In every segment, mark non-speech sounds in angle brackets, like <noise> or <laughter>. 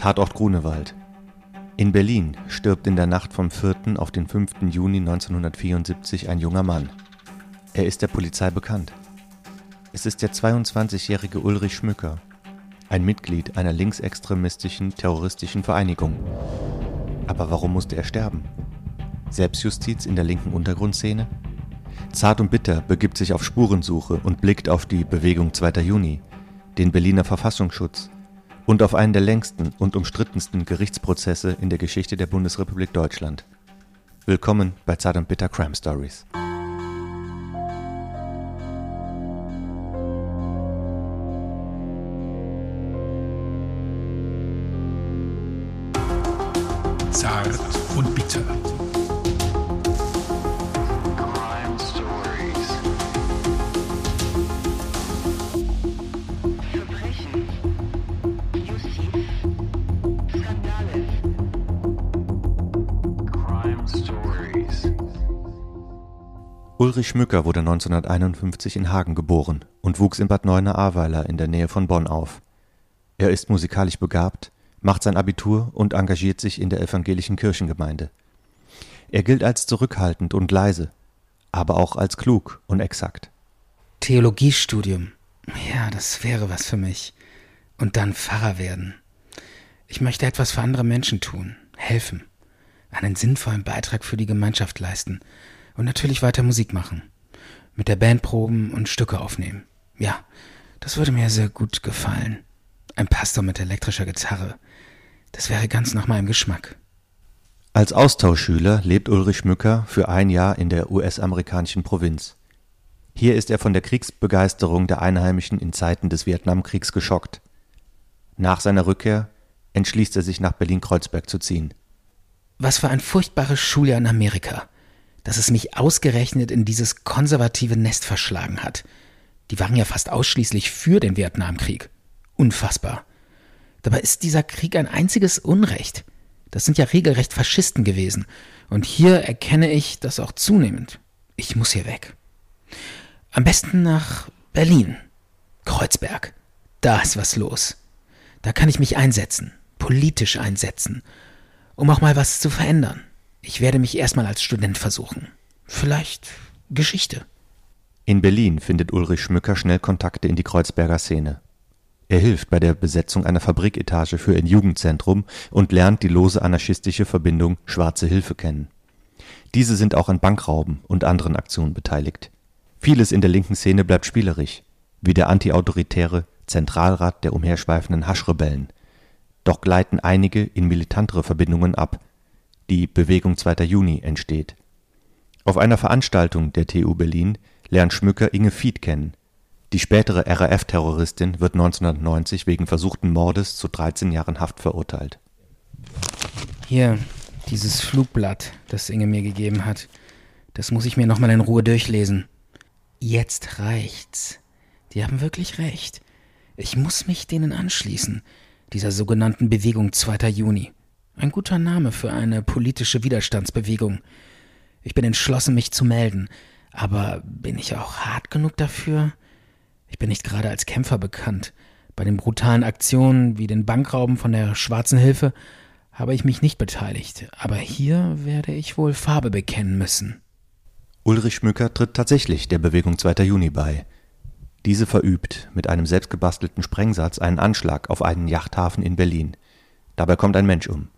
Tatort Grunewald. In Berlin stirbt in der Nacht vom 4. auf den 5. Juni 1974 ein junger Mann. Er ist der Polizei bekannt. Es ist der 22-jährige Ulrich Schmücker, ein Mitglied einer linksextremistischen terroristischen Vereinigung. Aber warum musste er sterben? Selbstjustiz in der linken Untergrundszene? Zart und Bitter begibt sich auf Spurensuche und blickt auf die Bewegung 2. Juni, den Berliner Verfassungsschutz und auf einen der längsten und umstrittensten Gerichtsprozesse in der Geschichte der Bundesrepublik Deutschland. Willkommen bei Zart und Bitter Crime Stories. Schmücker wurde 1951 in Hagen geboren und wuchs in Bad Neuenahr-Ahrweiler in der Nähe von Bonn auf. Er ist musikalisch begabt, macht sein Abitur und engagiert sich in der evangelischen Kirchengemeinde. Er gilt als zurückhaltend und leise, aber auch als klug und exakt. Theologiestudium. Ja, das wäre was für mich. Und dann Pfarrer werden. Ich möchte etwas für andere Menschen tun, helfen, einen sinnvollen Beitrag für die Gemeinschaft leisten und natürlich weiter Musik machen. Mit der Band proben und Stücke aufnehmen. Ja, das würde mir sehr gut gefallen. Ein Pastor mit elektrischer Gitarre. Das wäre ganz nach meinem Geschmack. Als Austauschschüler lebt Ulrich Schmücker für ein Jahr in der US-amerikanischen Provinz. Hier ist er von der Kriegsbegeisterung der Einheimischen in Zeiten des Vietnamkriegs geschockt. Nach seiner Rückkehr entschließt er sich nach Berlin-Kreuzberg zu ziehen. Was für ein furchtbares Schuljahr in Amerika, dass es mich ausgerechnet in dieses konservative Nest verschlagen hat. Die waren ja fast ausschließlich für den Vietnamkrieg. Unfassbar. Dabei ist dieser Krieg ein einziges Unrecht. Das sind ja regelrecht Faschisten gewesen. Und hier erkenne ich das auch zunehmend. Ich muss hier weg. Am besten nach Berlin. Kreuzberg. Da ist was los. Da kann ich mich einsetzen, politisch einsetzen, um auch mal was zu verändern. Ich werde mich erstmal als Student versuchen. Vielleicht Geschichte. In Berlin findet Ulrich Schmücker schnell Kontakte in die Kreuzberger Szene. Er hilft bei der Besetzung einer Fabriketage für ein Jugendzentrum und lernt die lose anarchistische Verbindung Schwarze Hilfe kennen. Diese sind auch an Bankrauben und anderen Aktionen beteiligt. Vieles in der linken Szene bleibt spielerisch, wie der antiautoritäre Zentralrat der umherschweifenden Haschrebellen. Doch gleiten einige in militantere Verbindungen ab. Die Bewegung 2. Juni entsteht. Auf einer Veranstaltung der TU Berlin lernt Schmücker Inge Fied kennen. Die spätere RAF-Terroristin wird 1990 wegen versuchten Mordes zu 13 Jahren Haft verurteilt. Hier, dieses Flugblatt, das Inge mir gegeben hat. Das muss ich mir nochmal in Ruhe durchlesen. Jetzt reicht's. Die haben wirklich recht. Ich muss mich denen anschließen, dieser sogenannten Bewegung 2. Juni. Ein guter Name für eine politische Widerstandsbewegung. Ich bin entschlossen, mich zu melden. Aber bin ich auch hart genug dafür? Ich bin nicht gerade als Kämpfer bekannt. Bei den brutalen Aktionen wie den Bankrauben von der Schwarzen Hilfe habe ich mich nicht beteiligt. Aber hier werde ich wohl Farbe bekennen müssen. Ulrich Schmücker tritt tatsächlich der Bewegung 2. Juni bei. Diese verübt mit einem selbstgebastelten Sprengsatz einen Anschlag auf einen Yachthafen in Berlin. Dabei kommt ein Mensch um.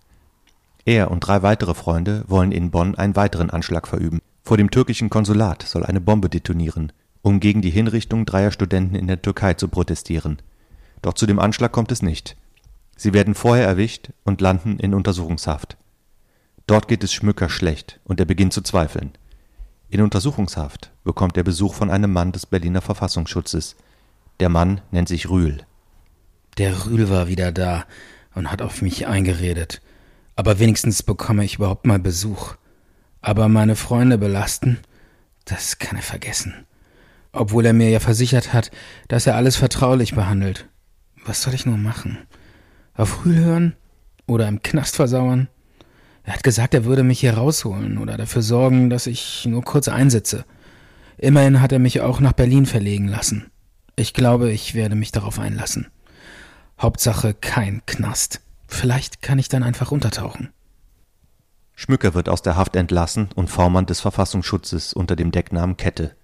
Er und drei weitere Freunde wollen in Bonn einen weiteren Anschlag verüben. Vor dem türkischen Konsulat soll eine Bombe detonieren, um gegen die Hinrichtung dreier Studenten in der Türkei zu protestieren. Doch zu dem Anschlag kommt es nicht. Sie werden vorher erwischt und landen in Untersuchungshaft. Dort geht es Schmücker schlecht und er beginnt zu zweifeln. In Untersuchungshaft bekommt er Besuch von einem Mann des Berliner Verfassungsschutzes. Der Mann nennt sich Rühl. Der Rühl war wieder da und hat auf mich eingeredet. Aber wenigstens bekomme ich überhaupt mal Besuch. Aber meine Freunde belasten, das kann er vergessen. Obwohl er mir ja versichert hat, dass er alles vertraulich behandelt. Was soll ich nur machen? Auf Rühl hören? Oder im Knast versauern? Er hat gesagt, er würde mich hier rausholen oder dafür sorgen, dass ich nur kurz einsitze. Immerhin hat er mich auch nach Berlin verlegen lassen. Ich glaube, ich werde mich darauf einlassen. Hauptsache kein Knast. Vielleicht kann ich dann einfach untertauchen. Schmücker wird aus der Haft entlassen und V-Mann des Verfassungsschutzes unter dem Decknamen Kette.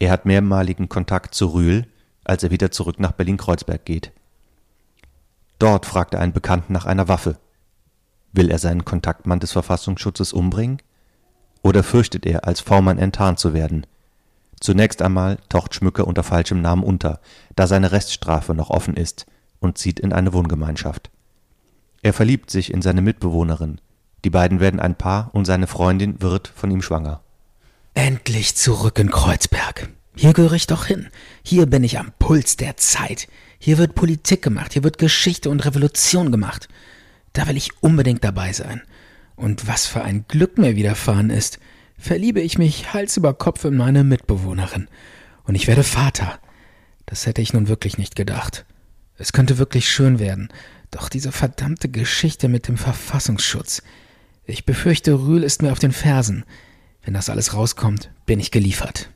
Er hat mehrmaligen Kontakt zu Rühl, als er wieder zurück nach Berlin-Kreuzberg geht. Dort fragt er einen Bekannten nach einer Waffe. Will er seinen Kontaktmann des Verfassungsschutzes umbringen? Oder fürchtet er, als V-Mann enttarnt zu werden? Zunächst einmal taucht Schmücker unter falschem Namen unter, da seine Reststrafe noch offen ist, und zieht in eine Wohngemeinschaft. Er verliebt sich in seine Mitbewohnerin. Die beiden werden ein Paar und seine Freundin wird von ihm schwanger. Endlich zurück in Kreuzberg. Hier gehöre ich doch hin. Hier bin ich am Puls der Zeit. Hier wird Politik gemacht, hier wird Geschichte und Revolution gemacht. Da will ich unbedingt dabei sein. Und was für ein Glück mir widerfahren ist, verliebe ich mich Hals über Kopf in meine Mitbewohnerin. Und ich werde Vater. Das hätte ich nun wirklich nicht gedacht. Es könnte wirklich schön werden. Doch diese verdammte Geschichte mit dem Verfassungsschutz. Ich befürchte, Rühl ist mir auf den Fersen. Wenn das alles rauskommt, bin ich geliefert.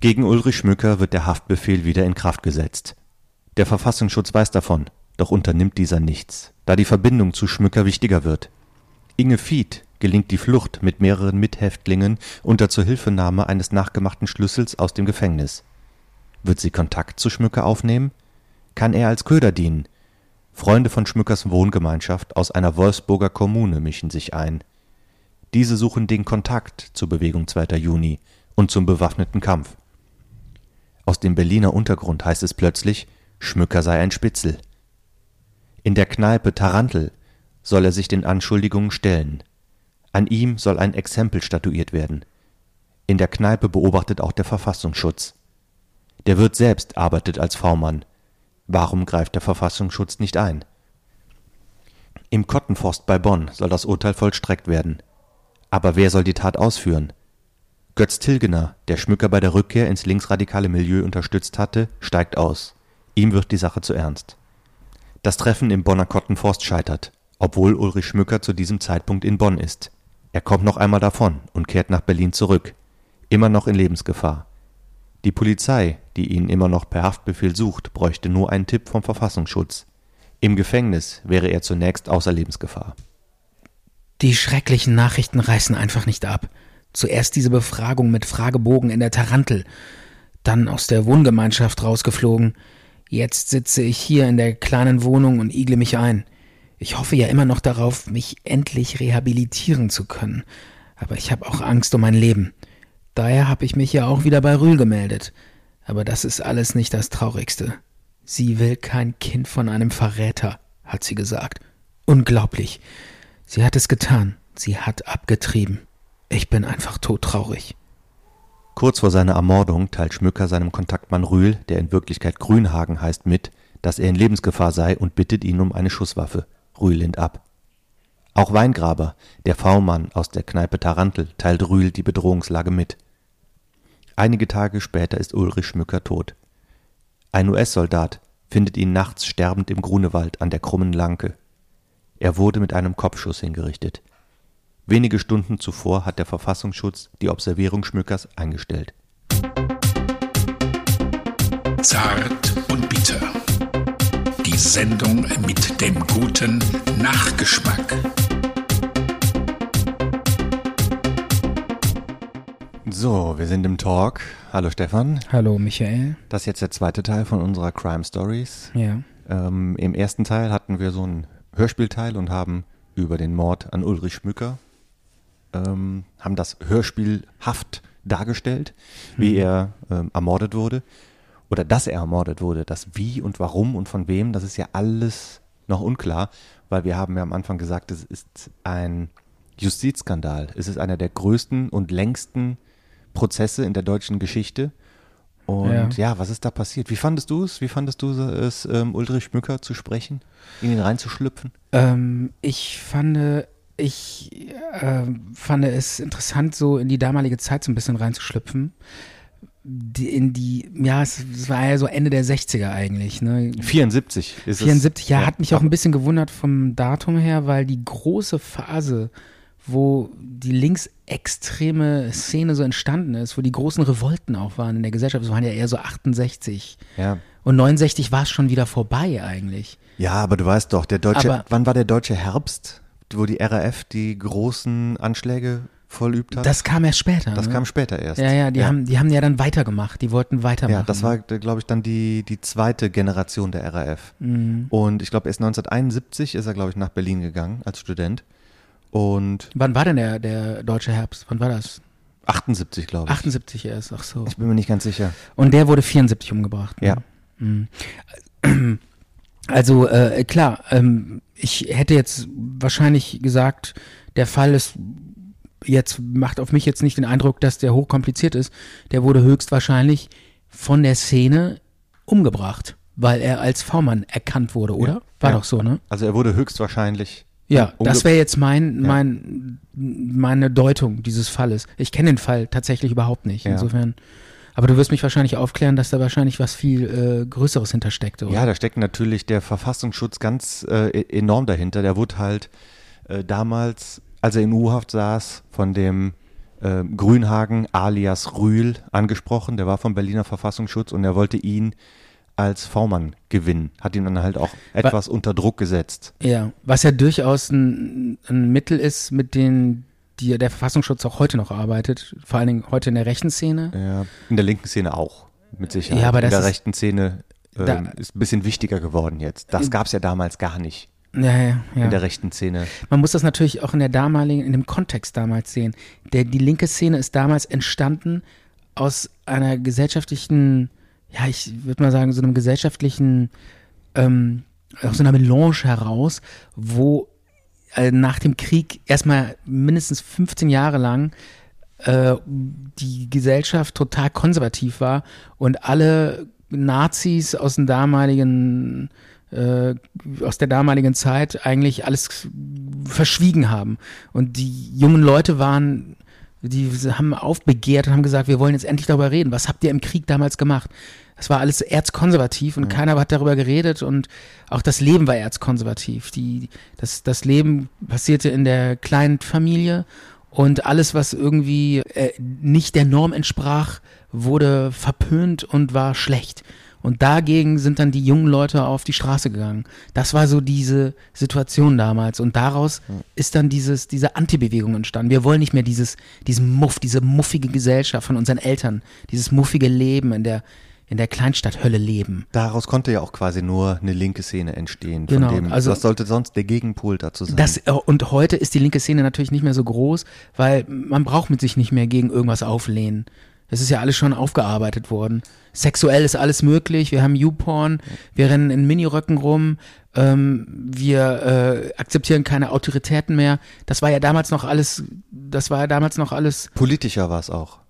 Gegen Ulrich Schmücker wird der Haftbefehl wieder in Kraft gesetzt. Der Verfassungsschutz weiß davon, doch unternimmt dieser nichts, da die Verbindung zu Schmücker wichtiger wird. Inge Fied gelingt die Flucht mit mehreren Mithäftlingen unter Zuhilfenahme eines nachgemachten Schlüssels aus dem Gefängnis. Wird sie Kontakt zu Schmücker aufnehmen? Kann er als Köder dienen? Freunde von Schmückers Wohngemeinschaft aus einer Wolfsburger Kommune mischen sich ein. Diese suchen den Kontakt zur Bewegung 2. Juni und zum bewaffneten Kampf. Aus dem Berliner Untergrund heißt es plötzlich, Schmücker sei ein Spitzel. In der Kneipe Tarantel soll er sich den Anschuldigungen stellen. An ihm soll ein Exempel statuiert werden. In der Kneipe beobachtet auch der Verfassungsschutz. Der Wirt selbst arbeitet als V-Mann. Warum greift der Verfassungsschutz nicht ein? Im Kottenforst bei Bonn soll das Urteil vollstreckt werden. Aber wer soll die Tat ausführen? Götz Tilgener, der Schmücker bei der Rückkehr ins linksradikale Milieu unterstützt hatte, steigt aus. Ihm wird die Sache zu ernst. Das Treffen im Bonner Kottenforst scheitert, obwohl Ulrich Schmücker zu diesem Zeitpunkt in Bonn ist. Er kommt noch einmal davon und kehrt nach Berlin zurück, immer noch in Lebensgefahr. Die Polizei, die ihn immer noch per Haftbefehl sucht, bräuchte nur einen Tipp vom Verfassungsschutz. Im Gefängnis wäre er zunächst außer Lebensgefahr. Die schrecklichen Nachrichten reißen einfach nicht ab. Zuerst diese Befragung mit Fragebogen in der Tarantel, dann aus der Wohngemeinschaft rausgeflogen. Jetzt sitze ich hier in der kleinen Wohnung und igle mich ein. Ich hoffe ja immer noch darauf, mich endlich rehabilitieren zu können. Aber ich habe auch Angst um mein Leben. Daher habe ich mich ja auch wieder bei Rühl gemeldet. Aber das ist alles nicht das Traurigste. Sie will kein Kind von einem Verräter, hat sie gesagt. Unglaublich. Sie hat es getan. Sie hat abgetrieben. Ich bin einfach todtraurig. Kurz vor seiner Ermordung teilt Schmücker seinem Kontaktmann Rühl, der in Wirklichkeit Grünhagen heißt, mit, dass er in Lebensgefahr sei und bittet ihn um eine Schusswaffe. Rühl lehnt ab. Auch Weingraber, der V-Mann aus der Kneipe Tarantel, teilt Rühl die Bedrohungslage mit. Einige Tage später ist Ulrich Schmücker tot. Ein US-Soldat findet ihn nachts sterbend im Grunewald an der krummen Lanke. Er wurde mit einem Kopfschuss hingerichtet. Wenige Stunden zuvor hat der Verfassungsschutz die Observierung Schmückers eingestellt. Zart und bitter. Die Sendung mit dem guten Nachgeschmack. So, wir sind im Talk. Hallo Stefan. Hallo Michael. Das ist jetzt der zweite Teil von unserer Crime Stories. Ja. Ähm, Im ersten Teil hatten wir so einen Hörspielteil und haben über den Mord an Ulrich Schmücker, ähm, haben das hörspielhaft dargestellt, wie er ähm, ermordet wurde. Oder dass er ermordet wurde. Das Wie und Warum und von wem, das ist ja alles noch unklar, weil wir haben ja am Anfang gesagt, es ist ein Justizskandal. Es ist einer der größten und längsten Prozesse in der deutschen Geschichte. Und ja, Ja. was ist da passiert? Wie fandest du es? Wie fandest du es, ähm, Ulrich Schmücker zu sprechen, in ihn reinzuschlüpfen? Ähm, ich fand, ich äh, fand es interessant, so in die damalige Zeit so ein bisschen reinzuschlüpfen. Die, in die, ja, es, es war ja so Ende der 60er eigentlich, ne? 74 ist 74, es. ja, hat mich auch ein bisschen gewundert vom Datum her, weil die große Phase, wo die linksextreme Szene so entstanden ist, wo die großen Revolten auch waren in der Gesellschaft, das waren ja eher so 68 Ja, Und 69 war es schon wieder vorbei eigentlich. Ja, aber du weißt doch, der deutsche, Aber- wann war der deutsche Herbst, wo die RAF die großen Anschläge vollübt hat? Das kam erst später. Das ne? kam später erst. Ja, ja, die, Haben, die haben ja dann weitergemacht. Die wollten weitermachen. Ja, das war, glaube ich, dann die, die zweite Generation der RAF. Mhm. Und ich glaube, erst 1971 ist er, glaube ich, nach Berlin gegangen als Student. Und Wann war denn der, der deutsche Herbst? Wann war das? 78, glaube ich. 78 erst, ach so. Ich bin mir nicht ganz sicher. Und der wurde 74 umgebracht. ne? Ja. <clears throat> Also äh, klar, ähm, ich hätte jetzt wahrscheinlich gesagt, der Fall ist jetzt macht auf mich jetzt nicht den Eindruck, dass der hochkompliziert ist. Der wurde höchstwahrscheinlich von der Szene umgebracht, weil er als V-Mann erkannt wurde, oder? War Ja. doch so, ne? Also er wurde höchstwahrscheinlich. Ja, umge- das wäre jetzt mein, mein, meine Deutung dieses Falles. Ich kenne den Fall tatsächlich überhaupt nicht. Insofern. Aber du wirst mich wahrscheinlich aufklären, dass da wahrscheinlich was viel äh, Größeres hintersteckte, oder? Ja, da steckt natürlich der Verfassungsschutz ganz äh, e- enorm dahinter. Der wurde halt äh, damals, als er in U-Haft saß, von dem äh, Grünhagen alias Rühl angesprochen. Der war vom Berliner Verfassungsschutz und er wollte ihn als V-Mann gewinnen. Hat ihn dann halt auch etwas unter Druck gesetzt. Ja, was ja durchaus ein, ein Mittel ist, mit dem die, der Verfassungsschutz auch heute noch arbeitet, vor allen Dingen heute in der rechten Szene. Ja, in der linken Szene auch, mit Sicherheit. Ja, aber in der ist- rechten Szene ähm, Da- ist ein bisschen wichtiger geworden jetzt. Das gab es ja damals gar nicht Ja, ja, ja. in der rechten Szene. Man muss das natürlich auch in der damaligen, in dem Kontext damals sehen. Der, die linke Szene ist damals entstanden aus einer gesellschaftlichen, ja, ich würde mal sagen, so einem gesellschaftlichen, ähm, aus so einer Melange heraus, wo äh, nach dem Krieg erstmal mindestens 15 Jahre lang äh, die Gesellschaft total konservativ war und alle Nazis aus dem damaligen äh, aus der damaligen Zeit eigentlich alles verschwiegen haben. Und die jungen Leute waren, die haben aufbegehrt und haben gesagt, wir wollen jetzt endlich darüber reden. Was habt ihr im Krieg damals gemacht? Das war alles erzkonservativ und keiner hat darüber geredet und auch das Leben war erzkonservativ. Die, das, das Leben passierte in der kleinen Familie und alles, was irgendwie äh, nicht der Norm entsprach, wurde verpönt und war schlecht. Und dagegen sind dann die jungen Leute auf die Straße gegangen. Das war so diese Situation damals. Und daraus ist dann dieses, diese Antibewegung entstanden. Wir wollen nicht mehr dieses, diesen Muff, diese muffige Gesellschaft von unseren Eltern, dieses muffige Leben in der, in der Kleinstadthölle leben. Daraus konnte ja auch quasi nur eine linke Szene entstehen. Genau, Von dem, also- was sollte sonst der Gegenpol dazu sein? Das, äh, und heute ist die linke Szene natürlich nicht mehr so groß, weil man braucht mit sich nicht mehr gegen irgendwas auflehnen. Das ist ja alles schon aufgearbeitet worden. Sexuell ist alles möglich. Wir haben YouPorn, wir rennen in Miniröcken rum, ähm, wir äh, akzeptieren keine Autoritäten mehr. Das war ja damals noch alles, das war ja damals noch alles, Politischer war es auch.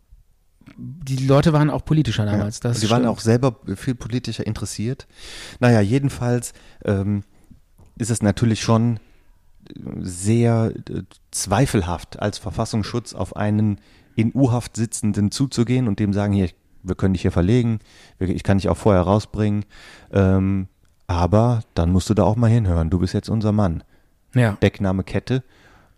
die Leute waren auch politischer damals. Das Und die waren auch selber viel politischer interessiert. Naja, jedenfalls ähm, ist es natürlich schon sehr äh, zweifelhaft, als Verfassungsschutz auf einen in U-Haft sitzenden zuzugehen und dem sagen, hier, wir können dich hier verlegen, ich kann dich auch vorher rausbringen, ähm, aber dann musst du da auch mal hinhören, du bist jetzt unser Mann. ja. Deckname Kette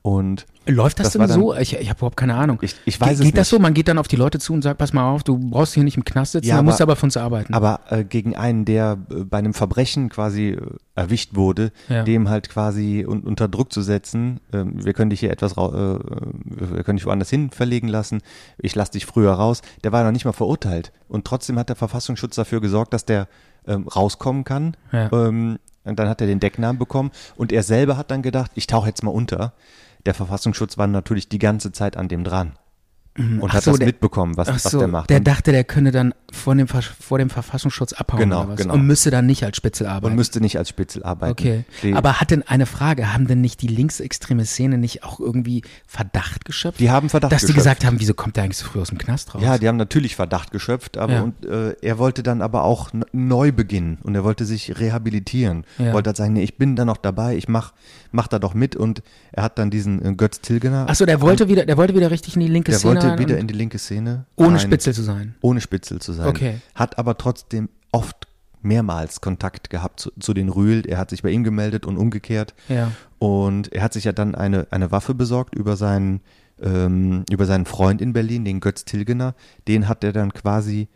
und Läuft das, Das denn dann- so? Ich, ich habe überhaupt keine Ahnung. Ich- ich weiß Ge es Geht das nicht. so? Man geht dann auf die Leute zu und sagt, pass mal auf, du brauchst hier nicht im Knast sitzen, Ja, du musst aber- aber für uns arbeiten. Aber äh, gegen einen, der äh, bei einem Verbrechen quasi äh, erwischt wurde, Ja. dem halt quasi un unter Druck zu setzen, ähm, wir können dich hier etwas, äh, wir können dich woanders hin verlegen lassen, ich lass dich früher raus, der war noch nicht mal verurteilt. Und trotzdem hat der Verfassungsschutz dafür gesorgt, dass der ähm, rauskommen kann. Ja. Ähm, und dann hat er den Decknamen bekommen und er selber hat dann gedacht, ich tauche jetzt mal unter. Der Verfassungsschutz war natürlich die ganze Zeit an dem dran und Mhm. Ach hat so, das der- mitbekommen, was, was so, der macht. Der Und- dachte, der könne dann vor dem, vor dem Verfassungsschutz abhauen Genau, oder was? genau. und müsste dann nicht als Spitzel arbeiten. und müsste nicht als Spitzel arbeiten. okay. Die, Aber hat denn eine Frage, haben denn nicht die linksextreme Szene nicht auch irgendwie Verdacht geschöpft? Die haben Verdacht Dass die geschöpft. gesagt haben, wieso kommt der eigentlich so früh aus dem Knast raus? Ja, die haben natürlich Verdacht geschöpft, aber Ja. und, äh, er wollte dann aber auch neu beginnen und er wollte sich rehabilitieren. Ja. Wollte halt sagen, nee, ich bin da noch dabei, ich mach, mach da doch mit und er hat dann diesen äh, Götz Tilgener. Ach so, der wollte wieder, der wollte wieder richtig in die linke der Szene wollte rein wieder in die linke Szene. ohne rein, Spitzel zu sein. Ohne Spitzel zu sein. Okay. Hat aber trotzdem oft mehrmals Kontakt gehabt zu, zu den Rühl. Er hat sich bei ihm gemeldet und umgekehrt. Ja. Und er hat sich ja dann eine, eine Waffe besorgt über seinen, ähm, über seinen Freund in Berlin, den Götz Tilgener. Den hat er dann quasi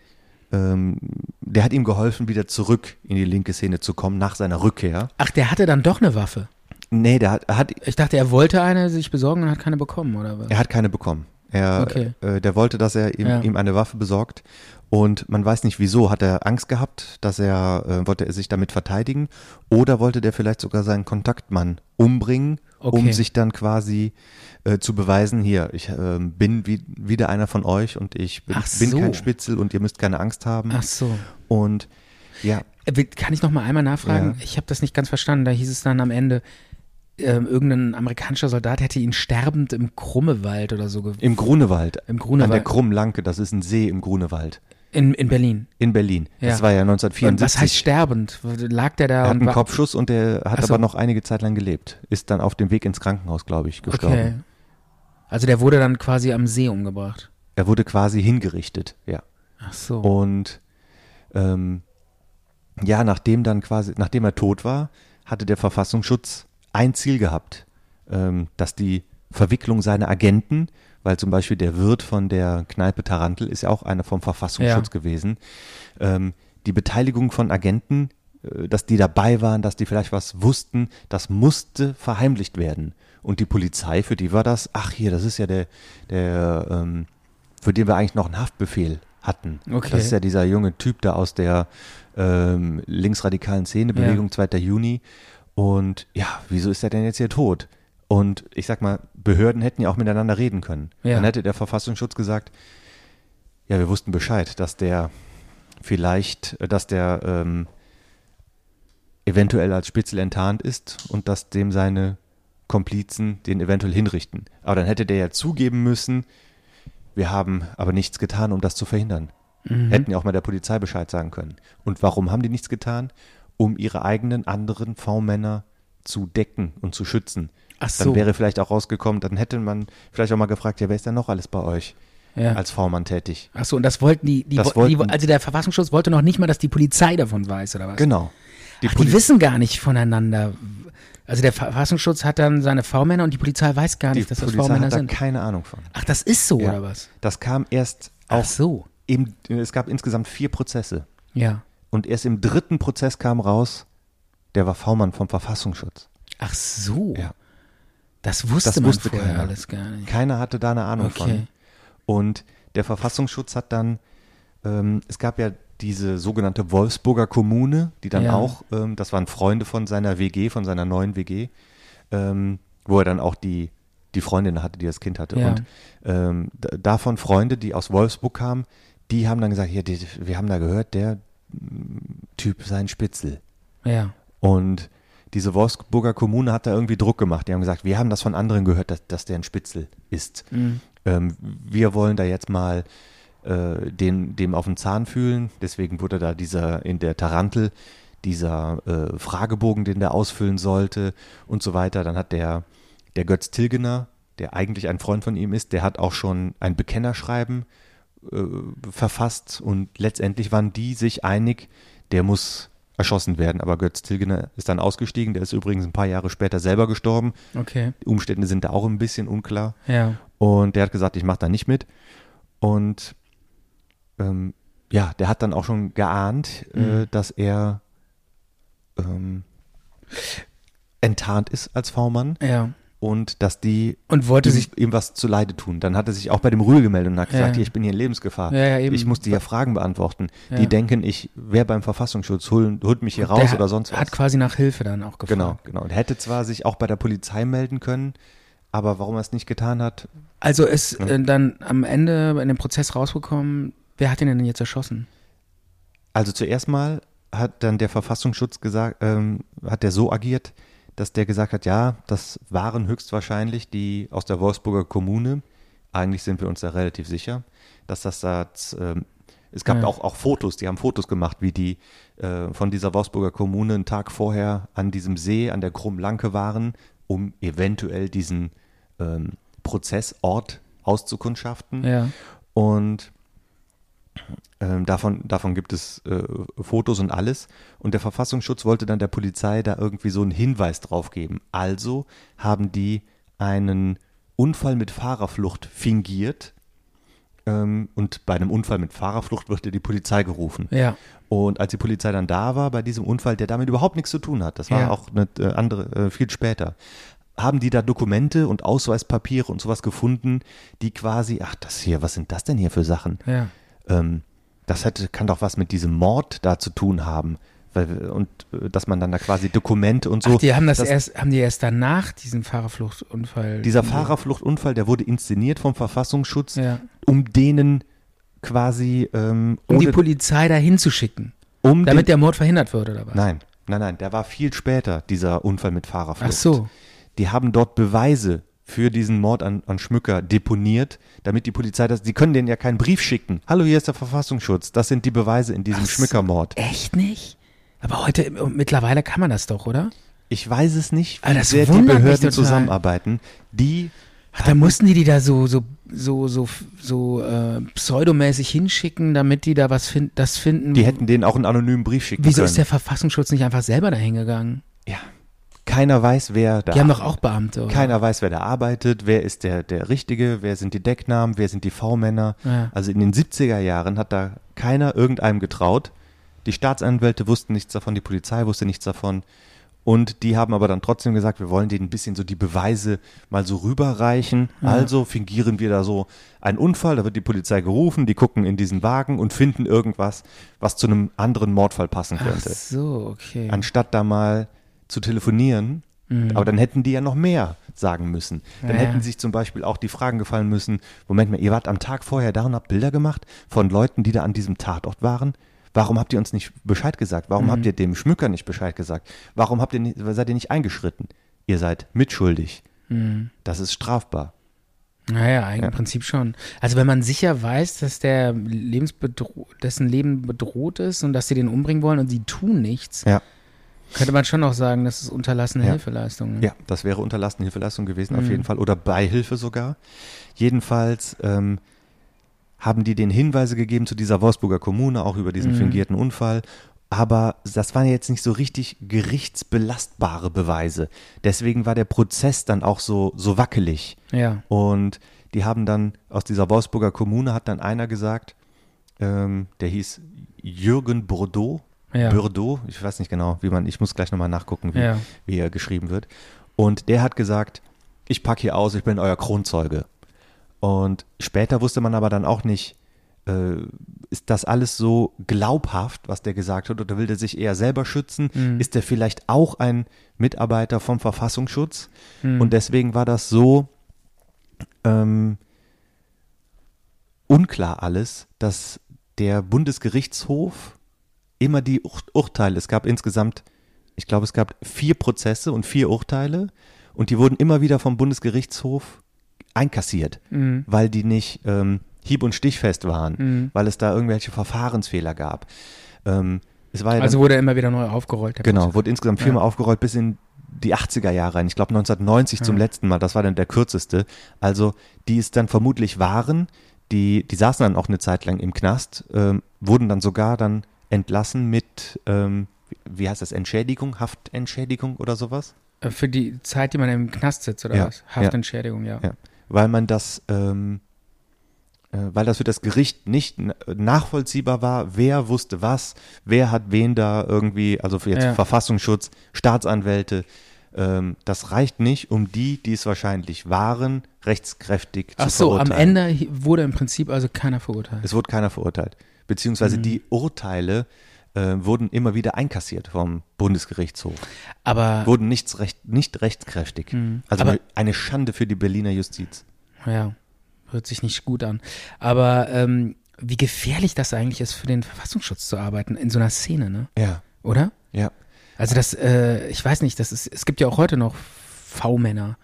ähm, der hat ihm geholfen, wieder zurück in die linke Szene zu kommen nach seiner Rückkehr. Ach, der hatte dann doch eine Waffe. Nee, der hat, er hat, Ich dachte, er wollte eine sich besorgen und hat keine bekommen, oder was? er hat keine bekommen. Er, Okay. äh, der wollte, dass er ihm, Ja. ihm eine Waffe besorgt. Und man weiß nicht wieso. Hat er Angst gehabt, dass er, äh, wollte er sich damit verteidigen? Oder wollte der vielleicht sogar seinen Kontaktmann umbringen, um Okay. sich dann quasi äh, zu beweisen, hier, ich ähm, bin wie, wieder einer von euch und ich bin, Ach bin so. kein Spitzel und ihr müsst keine Angst haben. Ach so. Und ja, Äh, Kann ich noch mal einmal nachfragen? Ja. Ich habe das nicht ganz verstanden. Da hieß es dann am Ende, ähm, irgendein amerikanischer Soldat hätte ihn sterbend im Krummewald oder so im Grunewald. Im An der Grunewald. Krummlanke, das ist ein See im Grunewald. in, in Berlin. In Berlin. Ja. Das war ja Und 1974. was heißt sterbend? Lag der da Er hat einen Kopfschuss und der hat so. aber noch einige Zeit lang gelebt. Ist dann auf dem Weg ins Krankenhaus, glaube ich, gestorben. Okay. Also der wurde dann quasi am See umgebracht. Er wurde quasi hingerichtet, ja. Ach so. Und ähm, ja, nachdem dann quasi, nachdem er tot war, hatte der Verfassungsschutz ein Ziel gehabt, ähm, dass die Verwicklung seiner Agenten, weil zum Beispiel der Wirt von der Kneipe Tarantel ist ja auch einer vom Verfassungsschutz Ja. gewesen, ähm, die Beteiligung von Agenten, äh, dass die dabei waren, dass die vielleicht was wussten, das musste verheimlicht werden. Und die Polizei, für die war das, ach hier, das ist ja der, der, ähm, für den wir eigentlich noch einen Haftbefehl hatten. Okay. Das ist ja dieser junge Typ da aus der ähm, linksradikalen Szenebewegung, 2. Juni. Und ja, wieso ist er denn jetzt hier tot? Und ich sag mal, Behörden hätten ja auch miteinander reden können. Ja. Dann hätte der Verfassungsschutz gesagt, ja, wir wussten Bescheid, dass der vielleicht, äh, dass der ähm, eventuell als Spitzel enttarnt ist und dass dem seine Komplizen den eventuell hinrichten. Aber dann hätte der ja zugeben müssen, wir haben aber nichts getan, um das zu verhindern. Mhm. Hätten ja auch mal der Polizei Bescheid sagen können. Und warum haben die nichts getan? Um ihre eigenen anderen V-Männer zu decken und zu schützen. Ach Dann so. wäre vielleicht auch rausgekommen, dann hätte man vielleicht auch mal gefragt, ja, wer ist denn noch alles bei euch ja. als V-Mann tätig? Ach so, und das wollten die, die, Das wo- die wollten- also der Verfassungsschutz wollte noch nicht mal, dass die Polizei davon weiß, oder was? Genau. Die Ach, die wissen gar nicht voneinander. Also der Verfassungsschutz hat dann seine V-Männer und die Polizei weiß gar nicht, dass das Polizei V-Männer hat da sind. keine Ahnung von. Ach, das ist so, Ja. oder was? Das kam erst Ach auch so. im, es gab insgesamt vier Prozesse. Ja. Und erst im dritten Prozess kam raus, der war V-Mann vom Verfassungsschutz. Ach so. Ja. Das wusste Das man wusste vorher keiner. alles gar nicht. Keiner hatte da eine Ahnung Okay. von. Und der Verfassungsschutz hat dann, ähm, es gab ja diese sogenannte Wolfsburger Kommune, die dann Ja. auch, ähm, das waren Freunde von seiner WG, von seiner neuen WG, ähm, wo er dann auch die, die Freundin hatte, die das Kind hatte. Ja. Und ähm, davon Freunde, die aus Wolfsburg kamen, die haben dann gesagt, hier, die, wir haben da gehört, der Typ sei ein Spitzel. Ja. Und diese Wolfsburger Kommune hat da irgendwie Druck gemacht. Die haben gesagt, wir haben das von anderen gehört, dass, dass der ein Spitzel ist. Mhm. Ähm, wir wollen da jetzt mal äh, den, dem auf den Zahn fühlen. Deswegen wurde da dieser in der Tarantel dieser äh, Fragebogen, den der ausfüllen sollte und so weiter. Dann hat der, der Götz Tilgener, der eigentlich ein Freund von ihm ist, der hat auch schon ein Bekennerschreiben äh, verfasst und letztendlich waren die sich einig, der muss erschossen werden. Aber Götz Tilgener ist dann ausgestiegen, der ist übrigens ein paar Jahre später selber gestorben. Okay. Die Umstände sind da auch ein bisschen unklar. Ja. Und der hat gesagt, ich mache da nicht mit. Und ähm, ja, der hat dann auch schon geahnt, äh, Mhm. dass er ähm, enttarnt ist als V-Mann Ja. Und dass die Und wollte ihm, sich. ihm was zuleide tun. Dann hat er sich auch bei dem Rühl gemeldet und hat gesagt, Ja. hier, ich bin hier in Lebensgefahr. Ja, ja. Ich muss dir ja Fragen beantworten. Die denken, ich wäre beim Verfassungsschutz, holen, holt mich hier raus der oder sonst was. Hat quasi nach Hilfe dann auch gefragt. genau, genau. Und hätte zwar sich auch bei der Polizei melden können, aber warum er es nicht getan hat, Also ist Ja. äh, dann am Ende in dem Prozess rausgekommen, wer hat ihn denn jetzt erschossen? Also zuerst mal hat dann der Verfassungsschutz gesagt, ähm, hat der so agiert, dass der gesagt hat, ja, das waren höchstwahrscheinlich die aus der Wolfsburger Kommune. Eigentlich sind wir uns da relativ sicher, dass das da, ähm, es gab Ja. auch, auch Fotos, die haben Fotos gemacht, wie die äh, von dieser Wolfsburger Kommune einen Tag vorher an diesem See, an der Krummlanke waren, um eventuell diesen ähm, Prozessort auszukundschaften. Ja. Und ähm, davon, davon gibt es äh, Fotos und alles. Und der Verfassungsschutz wollte dann der Polizei da irgendwie so einen Hinweis drauf geben. Also haben die einen Unfall mit Fahrerflucht fingiert ähm, und bei einem Unfall mit Fahrerflucht wird ja die Polizei gerufen. Ja. Und als die Polizei dann da war bei diesem Unfall, der damit überhaupt nichts zu tun hat, das war Ja. auch eine äh, andere, äh, viel später, haben die da Dokumente und Ausweispapiere und sowas gefunden, die quasi, ach das hier, was sind das denn hier für Sachen? Ja. Ähm, das hätte, kann doch was mit diesem Mord da zu tun haben. Weil, und äh, dass man dann da quasi Dokumente und so. Ach, die haben das, das erst, haben die erst danach diesen Fahrerfluchtunfall. Dieser Fahrerfluchtunfall, der wurde inszeniert vom Verfassungsschutz, Ja. um denen quasi ähm, Um die Polizei dahin zu schicken. um Damit der Mord verhindert wird, oder was? Nein, nein, nein, der war viel später, dieser Unfall mit Fahrerflucht. Ach so. Die haben dort Beweise für diesen Mord an, an Schmücker deponiert, damit die Polizei das, die können denen ja keinen Brief schicken. Hallo, hier ist der Verfassungsschutz, das sind die Beweise in diesem so. Schmückermord. Echt nicht? Aber heute, mittlerweile kann man das doch, oder? Ich weiß es nicht, wie Ah, das sehr die Behörden zusammenarbeiten. Die Ach, da mussten die die da so, so, so, so, so äh, pseudomäßig hinschicken, damit die da was find, das finden. Die hätten denen auch einen anonymen Brief schicken Wieso können. ist der Verfassungsschutz nicht einfach selber dahin gegangen? ja. Keiner weiß, wer da. Die haben doch auch Beamte, oder? Keiner weiß, wer da arbeitet, wer ist der, der Richtige, wer sind die Decknamen, wer sind die V-Männer. Ja. Also in den 70er Jahren hat da keiner irgendeinem getraut. Die Staatsanwälte wussten nichts davon, die Polizei wusste nichts davon. Und die haben aber dann trotzdem gesagt, wir wollen denen ein bisschen so die Beweise mal so rüberreichen. Also fingieren wir da so einen Unfall, da wird die Polizei gerufen, die gucken in diesen Wagen und finden irgendwas, was zu einem anderen Mordfall passen Ach könnte. so, okay. Anstatt da mal zu telefonieren, aber dann hätten die ja noch mehr sagen müssen. Dann Mhm. Ja, hätten sich zum Beispiel auch die Fragen gefallen müssen, Moment mal, ihr wart am Tag vorher da und habt Bilder gemacht von Leuten, die da an diesem Tatort waren. Warum habt ihr uns nicht Bescheid gesagt? Warum Mhm. habt ihr dem Schmücker nicht Bescheid gesagt? Warum habt ihr nicht, seid ihr nicht eingeschritten? Ihr seid mitschuldig. Mhm. Das ist strafbar. Naja, eigentlich Ja. im Prinzip schon. Also wenn man sicher weiß, dass der Lebensbedro dessen Leben bedroht ist und dass sie den umbringen wollen und sie tun nichts, Ja. Könnte man schon auch sagen, das ist unterlassene Ja. Hilfeleistung. ne? Ja, das wäre unterlassene Hilfeleistung gewesen, Mhm. auf jeden Fall. Oder Beihilfe sogar. Jedenfalls ähm, haben die den Hinweise gegeben zu dieser Wolfsburger Kommune, auch über diesen Mhm. fingierten Unfall. Aber das waren jetzt nicht so richtig gerichtsbelastbare Beweise. Deswegen war der Prozess dann auch so, so wackelig. Ja. Und die haben dann aus dieser Wolfsburger Kommune hat dann einer gesagt, ähm, der hieß Jürgen Bordeaux. Ja. Bordeaux, ich weiß nicht genau, wie man, ich muss gleich nochmal nachgucken, wie, Ja. wie er geschrieben wird. Und der hat gesagt, ich packe hier aus, ich bin euer Kronzeuge. Und später wusste man aber dann auch nicht, äh, ist das alles so glaubhaft, was der gesagt hat, oder will der sich eher selber schützen? Mhm. Ist der vielleicht auch ein Mitarbeiter vom Verfassungsschutz? Mhm. Und deswegen war das so ähm, unklar alles, dass der Bundesgerichtshof immer die Ur Urteile, es gab insgesamt, ich glaube, es gab vier Prozesse und vier Urteile und die wurden immer wieder vom Bundesgerichtshof einkassiert, Mhm. weil die nicht ähm, hieb- und stichfest waren, Mhm. weil es da irgendwelche Verfahrensfehler gab. Ähm, es war ja dann, Also wurde er immer wieder neu aufgerollt. Genau, Prozess. wurde insgesamt viermal aufgerollt bis in die 80er Jahre rein. Ich glaube 1990 zum letzten Mal, das war dann der kürzeste. Also die es dann vermutlich waren, die, die saßen dann auch eine Zeit lang im Knast, ähm, wurden dann sogar dann entlassen mit, ähm, wie heißt das, Entschädigung, Haftentschädigung oder sowas? Äh, Für die Zeit, die man im Knast sitzt, oder Ja, was? Haftentschädigung, ja. Ja, weil man das, ähm, äh, weil das für das Gericht nicht nachvollziehbar war, wer wusste was, wer hat wen da irgendwie, also für jetzt Ja. Verfassungsschutz, Staatsanwälte, ähm, das reicht nicht, um die, die es wahrscheinlich waren, rechtskräftig Ach zu so, am verurteilen. Ende hi- wurde im Prinzip also keiner verurteilt. Es wurde keiner verurteilt. Beziehungsweise Mhm. die Urteile äh, wurden immer wieder einkassiert vom Bundesgerichtshof. Aber, Wurden nichts recht, nicht rechtskräftig. Mhm. Also Aber- eine, Schande für die Berliner Justiz. ja, hört sich nicht gut an. Aber ähm, wie gefährlich das eigentlich ist, für den Verfassungsschutz zu arbeiten in so einer Szene, ne? Ja, Oder? ja. Also das, äh, ich weiß nicht, das ist, es gibt ja auch heute noch V-Männer.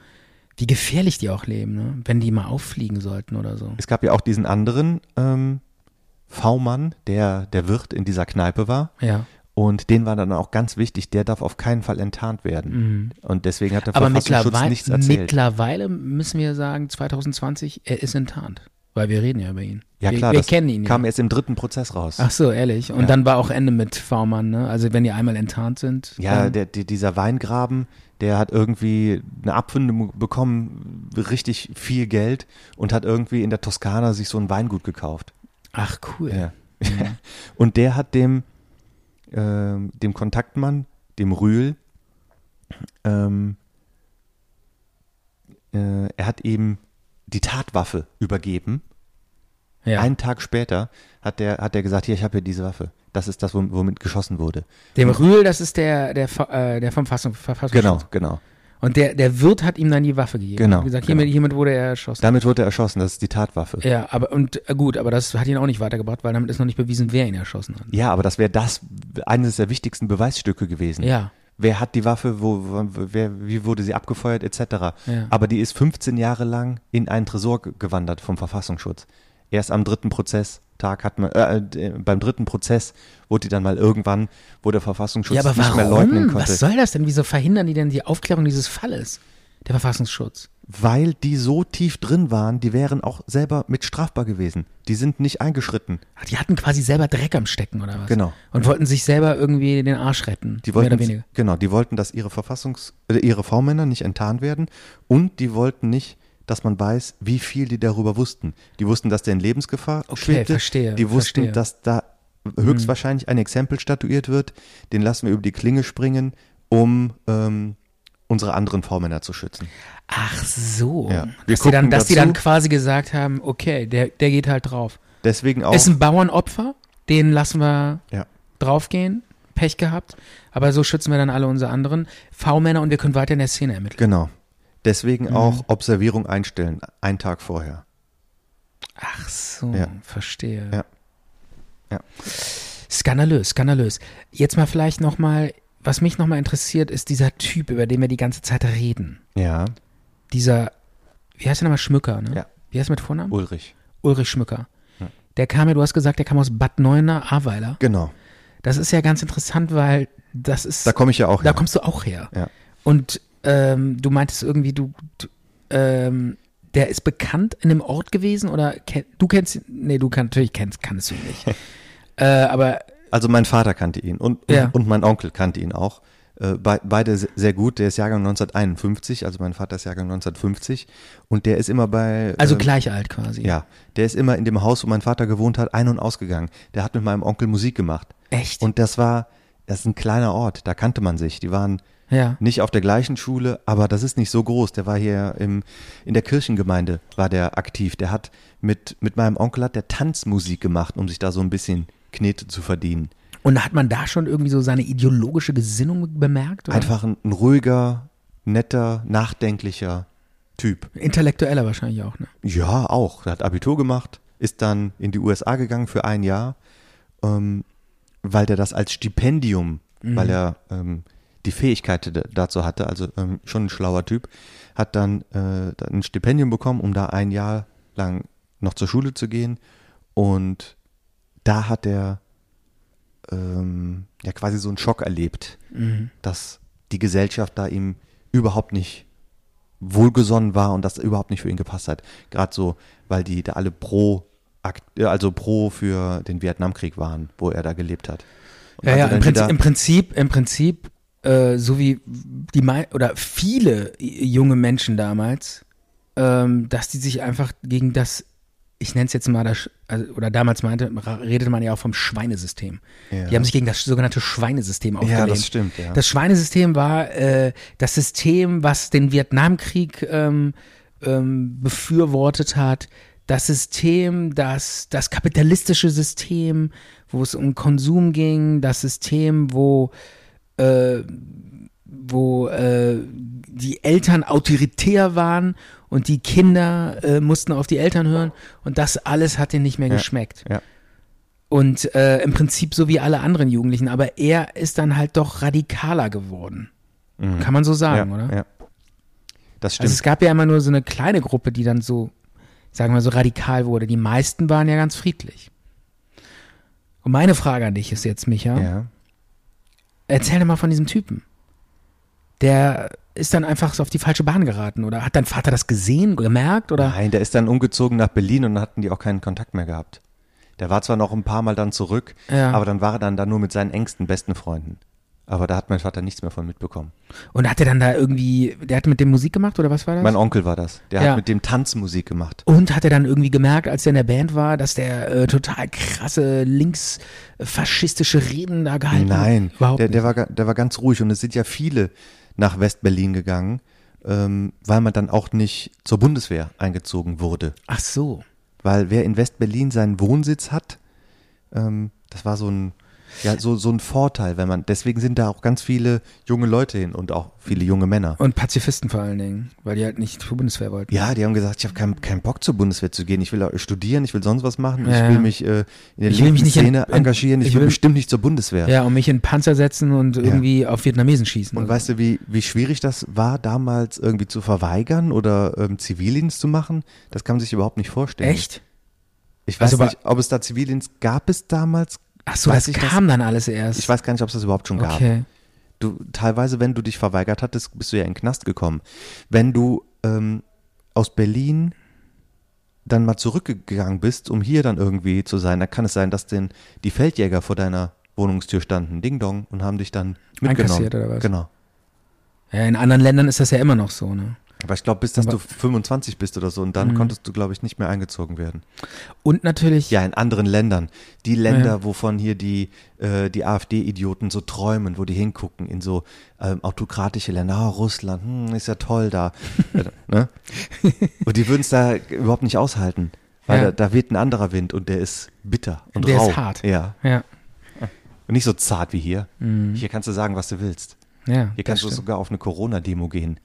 Wie gefährlich die auch leben, ne? Wenn die mal auffliegen sollten oder so. Es gab ja auch diesen anderen ähm, V-Mann, der der Wirt in dieser Kneipe war. Ja. Und den war dann auch ganz wichtig, der darf auf keinen Fall enttarnt werden. Und deswegen hat der Mhm. Aber Verfassungsschutz nichts erzählt. mittlerweile müssen wir sagen, 2020, er ist enttarnt. Weil wir reden ja über ihn. Ja wir, klar, wir das kennen ihn ja. kam erst im dritten Prozess raus. Ach so, ehrlich. Und Ja. dann war auch Ende mit V-Mann, ne? Also wenn die einmal enttarnt sind. Ja, der, der, dieser Weingraben, der hat irgendwie eine Abfindung bekommen, richtig viel Geld und hat irgendwie in der Toskana sich so ein Weingut gekauft. Ach cool. Ja. <laughs> und der hat dem, ähm, dem Kontaktmann, dem Rühl, ähm, äh, er hat ihm die Tatwaffe übergeben. Ja. Einen Tag später hat der, hat der gesagt, hier, ich habe hier diese Waffe. Das ist das, wom- womit geschossen wurde. Dem Rühl, das ist der, der, äh, der vom Fassung, Verfassungsschutz. Genau, genau. Und der, der Wirt hat ihm dann die Waffe gegeben. Genau, Hat gesagt, genau. hiermit, hiermit wurde er erschossen. Damit wurde er erschossen, das ist die Tatwaffe. ja, aber und äh, gut, aber das hat ihn auch nicht weitergebracht, weil damit ist noch nicht bewiesen, wer ihn erschossen hat. Ja, aber das wäre das eines der wichtigsten Beweisstücke gewesen. Ja. Wer hat die Waffe, wo, wer, wie wurde sie abgefeuert, etc. Ja. Aber die ist 15 Jahre lang in einen Tresor ge- gewandert vom Verfassungsschutz. Erst am dritten Prozesstag hat man, äh, beim dritten Prozess wurde die dann mal irgendwann, wo der Verfassungsschutz Ja, aber nicht mehr leugnen warum? konnte. Was soll das denn? Wieso verhindern die denn die Aufklärung dieses Falles? Der Verfassungsschutz. Weil die so tief drin waren, die wären auch selber mit strafbar gewesen. Die sind nicht eingeschritten. Ach, die hatten quasi selber Dreck am Stecken oder was? Genau. Und wollten sich selber irgendwie den Arsch retten. Die mehr oder wollten, weniger. genau, die wollten, dass ihre Verfassungs, äh, ihre V-Männer nicht enttarnt werden und die wollten nicht, dass man weiß, wie viel die darüber wussten. Die wussten, dass der in Lebensgefahr Okay, schwebte. verstehe, Die wussten, verstehe. dass da höchstwahrscheinlich ein Exempel statuiert wird. Den lassen wir über die Klinge springen, um ähm, unsere anderen V-Männer zu schützen. Ach so. Ja. Dass, die dann, dass die dann quasi gesagt haben, okay, der, der geht halt drauf. Deswegen auch. Ist ein Bauernopfer, den lassen wir ja. draufgehen. Pech gehabt. Aber so schützen wir dann alle unsere anderen V-Männer und wir können weiter in der Szene ermitteln. Genau. Deswegen Mhm. auch Observierung einstellen, einen Tag vorher. Ach so, Ja. verstehe. Ja. Ja. Skandalös, skandalös. Jetzt mal vielleicht nochmal, was mich nochmal interessiert, ist dieser Typ, über den wir die ganze Zeit reden. Ja, Dieser, wie heißt der nochmal, Schmücker, ne? Ja. Wie heißt er mit Vornamen? Ulrich. Ulrich Schmücker. Der kam ja, du hast gesagt, der kam aus Bad Neuenahr, Ahrweiler. Genau. Das ist ja ganz interessant, weil das ist. Da komme ich ja auch Da her. kommst du auch her. Ja. Und ähm, du meintest irgendwie, du, du ähm, der ist bekannt in dem Ort gewesen oder kenn, du kennst ihn? Nee, du kann, natürlich kennst, kannst du ihn nicht. <laughs> äh, aber Also mein Vater kannte ihn und, Ja. und, mein Onkel kannte ihn auch. Äh, be beide se- sehr gut. Der ist Jahrgang 1951, also mein Vater ist Jahrgang 1950 und der ist immer bei. also ähm, gleich alt quasi. Ja, der ist immer in dem Haus, wo mein Vater gewohnt hat, ein- und ausgegangen. Der hat mit meinem Onkel Musik gemacht. Echt? Und das war, das ist ein kleiner Ort, da kannte man sich. Die waren ja. nicht auf der gleichen Schule, aber das ist nicht so groß. Der war hier im, in der Kirchengemeinde, war der aktiv. Der hat mit, mit meinem Onkel hat der Tanzmusik gemacht, um sich da so ein bisschen Knete zu verdienen. Und hat man da schon irgendwie so seine ideologische Gesinnung bemerkt? Oder? Einfach ein, ein ruhiger, netter, nachdenklicher Typ. Intellektueller wahrscheinlich auch, ne? Ja, auch. Er hat Abitur gemacht, ist dann in die USA gegangen für ein Jahr, ähm, weil der das als Stipendium, weil er ähm, die Fähigkeit dazu hatte, also ähm, schon ein schlauer Typ, hat dann äh, ein Stipendium bekommen, um da ein Jahr lang noch zur Schule zu gehen. Und da hat er ähm, ja quasi so einen Schock erlebt, dass die Gesellschaft da ihm überhaupt nicht wohlgesonnen war und das überhaupt nicht für ihn gepasst hat. Gerade so, weil die da alle pro, äh, also pro für den Vietnamkrieg waren, wo er da gelebt hat. Und Ja, ja, im Prinzip, im Prinzip, im Prinzip, äh, so wie die oder viele junge Menschen damals, ähm, dass die sich einfach gegen das, ich nenne es jetzt mal das, also, oder damals meinte, redete man ja auch vom Schweinesystem. Ja. Die haben sich gegen das sogenannte Schweinesystem aufgelehnt. das stimmt, ja. Das Schweinesystem war äh, das System, was den Vietnamkrieg ähm, ähm, befürwortet hat. Das System, das, das kapitalistische System, wo es um Konsum ging, das System, wo, äh, wo äh, die Eltern autoritär waren und die Kinder äh, mussten auf die Eltern hören und das alles hat denen nicht mehr Ja. geschmeckt. ja. Und äh, im Prinzip so wie alle anderen Jugendlichen, aber er ist dann halt doch radikaler geworden. Kann man so sagen, Mhm. ja, oder? Ja. Das stimmt. Also es gab ja immer nur so eine kleine Gruppe, die dann so, sagen wir so radikal wurde. Die meisten waren ja ganz friedlich. Und meine Frage an dich ist jetzt, Micha, ja. Erzähl doch mal von diesem Typen. Der ist dann einfach so auf die falsche Bahn geraten? Oder hat dein Vater das gesehen, gemerkt? Oder? Nein, der ist dann umgezogen nach Berlin und dann hatten die auch keinen Kontakt mehr gehabt. Der war zwar noch ein paar Mal dann zurück, Ja. aber dann war er dann da nur mit seinen engsten, besten Freunden. Aber da hat mein Vater nichts mehr von mitbekommen. Und hat er dann da irgendwie, der hat mit dem Musik gemacht oder was war das? Mein Onkel war das. Der Ja. hat mit dem Tanzmusik gemacht. Und hat er dann irgendwie gemerkt, als er in der Band war, dass der äh, total krasse linksfaschistische Reden da gehalten hat? Nein, Überhaupt der, der, war, der war ganz ruhig und es sind ja viele nach West-Berlin gegangen, ähm, weil man dann auch nicht zur Bundeswehr eingezogen wurde. Ach so. Weil wer in West-Berlin seinen Wohnsitz hat, ähm, das war so ein, ja, so, so ein Vorteil, wenn man, deswegen sind da auch ganz viele junge Leute hin und auch viele junge Männer. Und Pazifisten vor allen Dingen, weil die halt nicht zur Bundeswehr wollten. Ja, die haben gesagt, ich habe keinen keinen Bock zur Bundeswehr zu gehen. Ich will studieren, ich will sonst was machen. Ja, ich will ja. mich äh, in der Ich will linken mich nicht in- Szene in- engagieren. Ich, ich will, will- bestimmt nicht zur Bundeswehr. Ja, und mich in Panzer setzen und irgendwie auf Vietnamesen schießen. Und Also. weißt du, wie, wie schwierig das war, damals irgendwie zu verweigern oder ähm, Zivildienst zu machen? Das kann man sich überhaupt nicht vorstellen. Echt? Ich weiß Also, nicht, ob es da Zivildienst gab es damals. Ach so, Weiß das ich kam dann alles erst. Ich weiß gar nicht, ob es das überhaupt schon gab. Okay. Du, teilweise, wenn du dich verweigert hattest, bist du ja in den Knast gekommen. Wenn du ähm, aus Berlin dann mal zurückgegangen bist, um hier dann irgendwie zu sein, dann kann es sein, dass denn die Feldjäger vor deiner Wohnungstür standen, Ding Dong, und haben dich dann mitgenommen. Einkassiert oder was? Genau. Ja, in anderen Ländern ist das ja immer noch so, ne? Aber ich glaube, bis dass Aber- du 25 bist oder so, und dann Mhm. konntest du, glaube ich, nicht mehr eingezogen werden. Und natürlich, Ja, in anderen Ländern. Die Länder, Ja. wovon hier die, äh, die AfD-Idioten so träumen, wo die hingucken, in so ähm, autokratische Länder, ah, Russland, hm, ist ja toll da. <laughs> Äh, ne? Und die würden es da überhaupt nicht aushalten. Weil Ja. da, da weht ein anderer Wind und der ist bitter und Der ist rau. hart. Ja. ja, Und nicht so zart wie hier. Hier kannst du sagen, was du willst. ja, Hier Mhm. kannst du stimmt. sogar auf eine Corona-Demo gehen.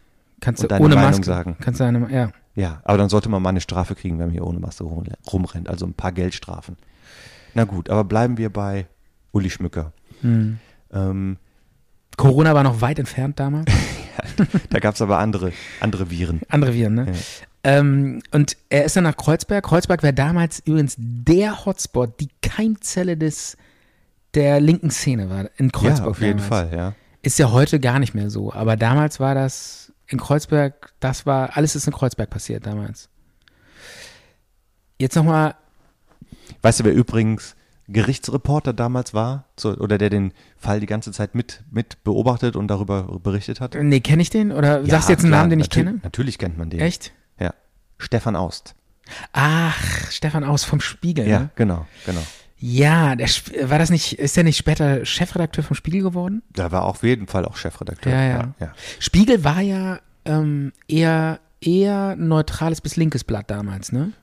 Kannst du deine ohne Meinung Maske sagen. Kannst du eine, ja. Ja, aber dann sollte man mal eine Strafe kriegen, wenn man hier ohne Maske rum- rumrennt. Also ein paar Geldstrafen. Na gut, aber bleiben wir bei Uli Schmücker. Hm. Ähm, Corona war noch weit entfernt damals. <laughs> da gab es aber andere, andere Viren. Andere Viren, ne? Ähm, und er ist dann nach Kreuzberg. Kreuzberg wäre damals übrigens der Hotspot, die Keimzelle des der linken Szene war in Kreuzberg. ja, auf jeden damals. Fall, ja. Ist ja heute gar nicht mehr so, aber damals war das in Kreuzberg, das war, alles ist in Kreuzberg passiert damals. Jetzt nochmal, Weißt du, wer übrigens Gerichtsreporter damals war? So, oder der den Fall die ganze Zeit mit, mit beobachtet und darüber berichtet hat? nee, kenne ich den? Oder sagst du jetzt einen klar, Namen, den ich kenne? Natürlich kennt man den. Echt? Ja. Stefan Aust. Ach, Stefan Aus vom Spiegel. Ja, Ne? genau, genau. Ja, der, war das nicht, ist der nicht später Chefredakteur vom Spiegel geworden? Da war auf jeden Fall auch Chefredakteur. Ja, ja. ja, ja. Spiegel war ja ähm, eher, eher neutrales bis linkes Blatt damals, ne?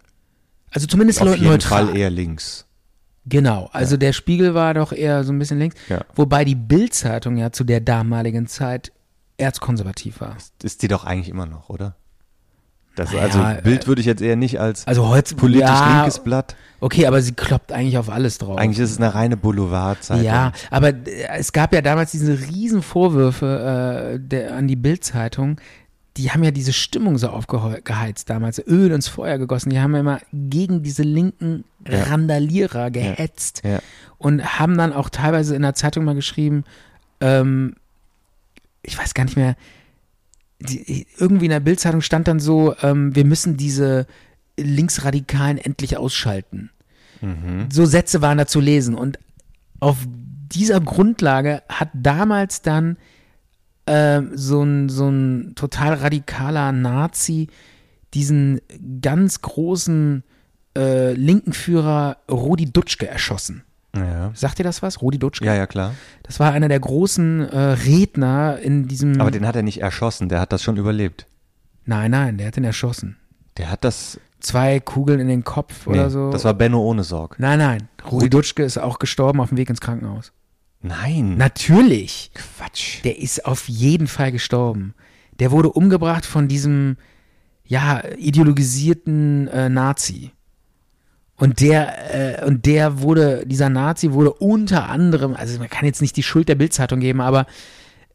Also zumindest Auf jeden neutral. Fall eher links. Genau, also der Spiegel war doch eher so ein bisschen links, Ja. wobei die Bild-Zeitung ja zu der damaligen Zeit erzkonservativ war. Ist die doch eigentlich immer noch, oder? Das, Naja, also Bild würde ich jetzt eher nicht als Also heute politisch ja, linkes Blatt. Okay, aber sie kloppt eigentlich auf alles drauf. Eigentlich ist es eine reine Boulevardzeitung. Ja, aber äh, es gab ja damals diese riesen Vorwürfe äh, der, an die Bild-Zeitung. Die haben ja diese Stimmung so aufgeheizt damals, Öl ins Feuer gegossen. Die haben ja immer gegen diese linken Ja. Randalierer gehetzt Ja. und haben dann auch teilweise in der Zeitung mal geschrieben, ähm, ich weiß gar nicht mehr, die, irgendwie in der Bildzeitung stand dann so, ähm, wir müssen diese Linksradikalen endlich ausschalten. So Sätze waren da zu lesen und auf dieser Grundlage hat damals dann ähm, so ein so ein total radikaler Nazi diesen ganz großen äh, linken Führer Rudi Dutschke erschossen. Ja. Sagt ihr das was? Rudi Dutschke? ja, ja, klar. Das war einer der großen äh, Redner in diesem. Aber den hat er nicht erschossen, der hat das schon überlebt. nein, nein, der hat ihn erschossen. Der hat das. Zwei Kugeln in den Kopf Nee, oder so. Das war Benno ohne Sorg. nein, nein. Rudi Dutschke ist auch gestorben auf dem Weg ins Krankenhaus. Nein. Natürlich. Quatsch. Der ist auf jeden Fall gestorben. Der wurde umgebracht von diesem, ja, ideologisierten äh, Nazi. Und der, äh, und der wurde, dieser Nazi wurde unter anderem, also man kann jetzt nicht die Schuld der Bildzeitung geben, aber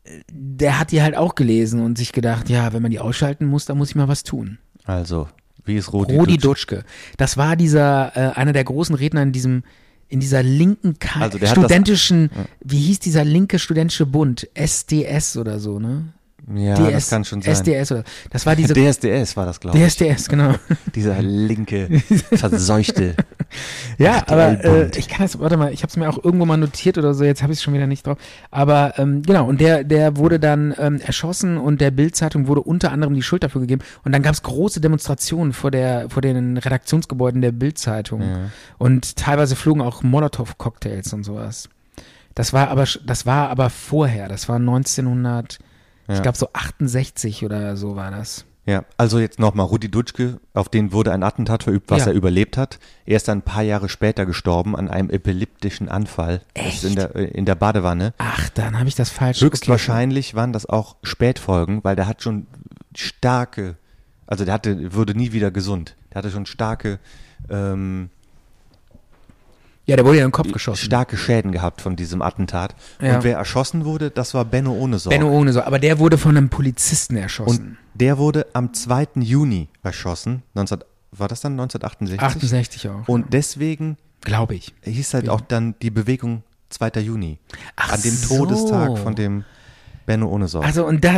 äh, der hat die halt auch gelesen und sich gedacht, ja, wenn man die ausschalten muss, dann muss ich mal was tun. Also, wie ist Rudi? Rudi Dutsch? Dutschke. Das war dieser, äh, einer der großen Redner in diesem, in dieser linken Ka Also der hat das- studentischen, wie hieß dieser linke studentische Bund? SDS oder so, ne? Ja, DS, das kann schon sein. SDS oder das war diese <laughs> DSDS war das, glaube ich. DSDS, genau. <laughs> Dieser linke, <laughs> verseuchte. Ja, aber äh, ich kann das, warte mal, ich habe es mir auch irgendwo mal notiert oder so, jetzt habe ich es schon wieder nicht drauf. Aber ähm, genau, und der, der wurde dann ähm, erschossen und der Bild-Zeitung wurde unter anderem die Schuld dafür gegeben. Und dann gab es große Demonstrationen vor der, vor den Redaktionsgebäuden der Bild-Zeitung. Und teilweise flogen auch Molotow-Cocktails und sowas. Das war aber, das war aber vorher, das war 1900, ich Ja. glaube so 68 oder so war das. Ja, also jetzt nochmal Rudi Dutschke, auf den wurde ein Attentat verübt, was Ja. er überlebt hat. Er ist dann ein paar Jahre später gestorben an einem epileptischen Anfall. Ist In der, äh, in der Badewanne. Ach, dann habe ich das falsch. Höchstwahrscheinlich waren das auch Spätfolgen, weil der hat schon starke, also der hatte, wurde nie wieder gesund. Der hatte schon starke, ähm, Ja, der wurde ja in den Kopf geschossen. starke Schäden gehabt von diesem Attentat. Ja. Und wer erschossen wurde, das war Benno ohne Sorge. Benno ohne so, aber der wurde von einem Polizisten Und erschossen. der wurde am 2. Juni erschossen. 19, war das dann 1968? 68 auch. Und deswegen Glaube ich. hieß halt auch dann die Bewegung 2. Juni. Ach an dem so. Todestag von dem Benno ohne Sorge. Also und da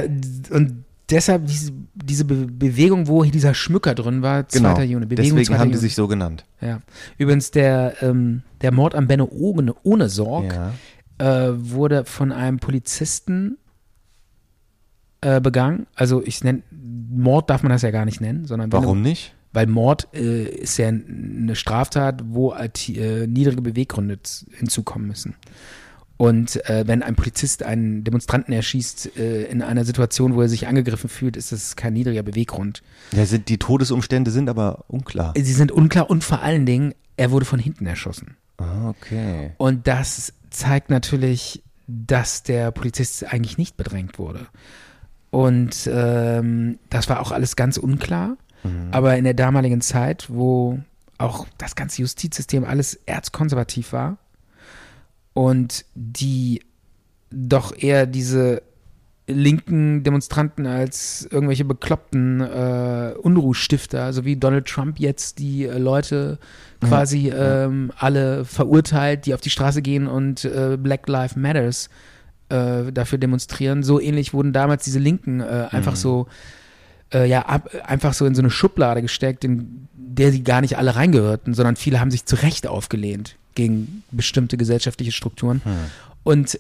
und deshalb diese, diese Be Bewegung, wo hier dieser Schmücker drin war, 2. genau. Juni. Bewegung Deswegen 2. haben die Juni. sich so genannt. Ja. Übrigens der ähm, der Mord an Benno ohne, ohne Sorg Ja. äh, wurde von einem Polizisten äh, begangen. Also ich nenne Mord darf man das ja gar nicht nennen, sondern Warum du, nicht? Weil Mord äh, ist ja eine Straftat, wo halt, äh, niedrige Beweggründe hinzukommen müssen. Und äh, wenn ein Polizist einen Demonstranten erschießt äh, in einer Situation, wo er sich angegriffen fühlt, ist das kein niedriger Beweggrund. Ja, sind, die Todesumstände sind aber unklar. Sie sind unklar und vor allen Dingen, er wurde von hinten erschossen. Ah, okay. Und das zeigt natürlich, dass der Polizist eigentlich nicht bedrängt wurde. Und ähm, das war auch alles ganz unklar. Aber in der damaligen Zeit, wo auch das ganze Justizsystem alles erzkonservativ war und die doch eher diese linken Demonstranten als irgendwelche bekloppten äh, Unruhstifter, also wie Donald Trump jetzt die äh, Leute quasi ähm, alle verurteilt, die auf die Straße gehen und äh, Black Lives Matters äh, dafür demonstrieren. So ähnlich wurden damals diese Linken äh, einfach so äh, ja ab, einfach so in so eine Schublade gesteckt, in der sie gar nicht alle reingehörten, sondern viele haben sich zu Recht aufgelehnt gegen bestimmte gesellschaftliche Strukturen. Und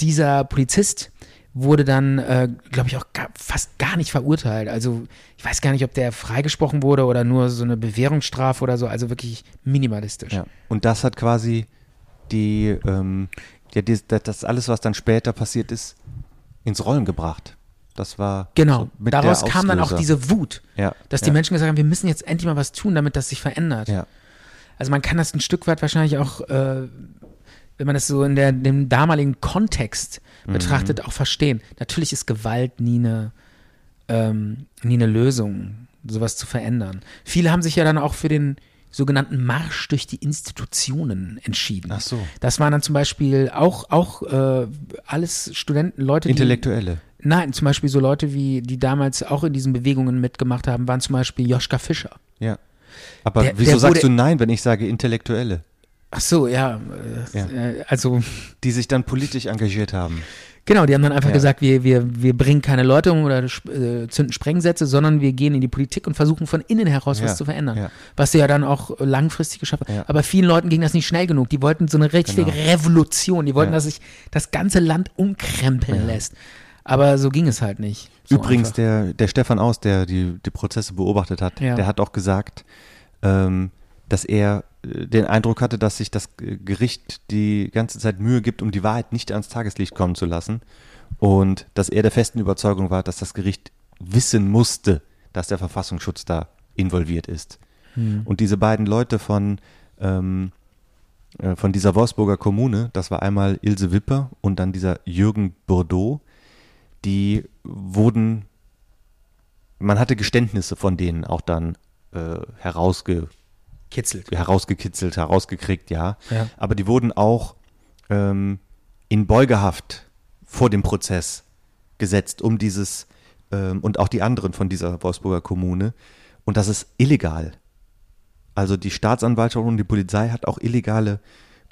dieser Polizist wurde dann, äh, glaube ich, auch gar, fast gar nicht verurteilt. Also ich weiß gar nicht, ob der freigesprochen wurde oder nur so eine Bewährungsstrafe oder so. Also wirklich minimalistisch. Ja. Und das hat quasi die, ähm, ja, die, das, alles, was dann später passiert ist, ins Rollen gebracht. Das war Genau. so Daraus kam dann auch diese Wut, ja, dass ja, die Menschen gesagt haben, wir müssen jetzt endlich mal was tun, damit das sich verändert. Ja, Also man kann das ein Stück weit wahrscheinlich auch, äh, wenn man das so in der, dem damaligen Kontext Mhm. betrachtet, auch verstehen. Natürlich ist Gewalt nie eine, ähm, nie eine Lösung, sowas zu verändern. Viele haben sich ja dann auch für den sogenannten Marsch durch die Institutionen entschieden. Ach so. Das waren dann zum Beispiel auch, auch äh, alles Studenten, Leute, die Intellektuelle. Nein, zum Beispiel so Leute wie, die damals auch in diesen Bewegungen mitgemacht haben, waren zum Beispiel Joschka Fischer. Ja. Aber Der- wieso der sagst du nein, wenn ich sage Intellektuelle, Ach so, ja. Äh, Ja. Äh, also die sich dann politisch engagiert haben? Genau, die haben dann einfach Ja. gesagt, wir, wir, wir bringen keine Leute um oder äh, zünden Sprengsätze, sondern wir gehen in die Politik und versuchen von innen heraus Ja, was zu verändern. ja. Was sie ja dann auch langfristig geschafft haben. Aber vielen Leuten ging das nicht schnell genug. Die wollten so eine richtige Genau. Revolution. Die wollten, dass sich das ganze Land umkrempeln lässt. Aber so ging es halt nicht. So Übrigens, einfach. der, der Stefan Aus, der die, die Prozesse beobachtet hat, Ja. der hat auch gesagt, ähm, dass er äh, den Eindruck hatte, dass sich das Gericht die ganze Zeit Mühe gibt, um die Wahrheit nicht ans Tageslicht kommen zu lassen. Und dass er der festen Überzeugung war, dass das Gericht wissen musste, dass der Verfassungsschutz da involviert ist. Und diese beiden Leute von, ähm, äh, von dieser Wolfsburger Kommune, das war einmal Ilse Wipper und dann dieser Jürgen Bordeaux, die wurden, man hatte Geständnisse von denen auch dann äh, herausge, kitzelt. herausgekitzelt, herausgekriegt, ja. Ja. Aber die wurden auch ähm, in Beugehaft vor dem Prozess gesetzt, um dieses ähm, und auch die anderen von dieser Wolfsburger Kommune. Und das ist illegal. Also die Staatsanwaltschaft und die Polizei hat auch illegale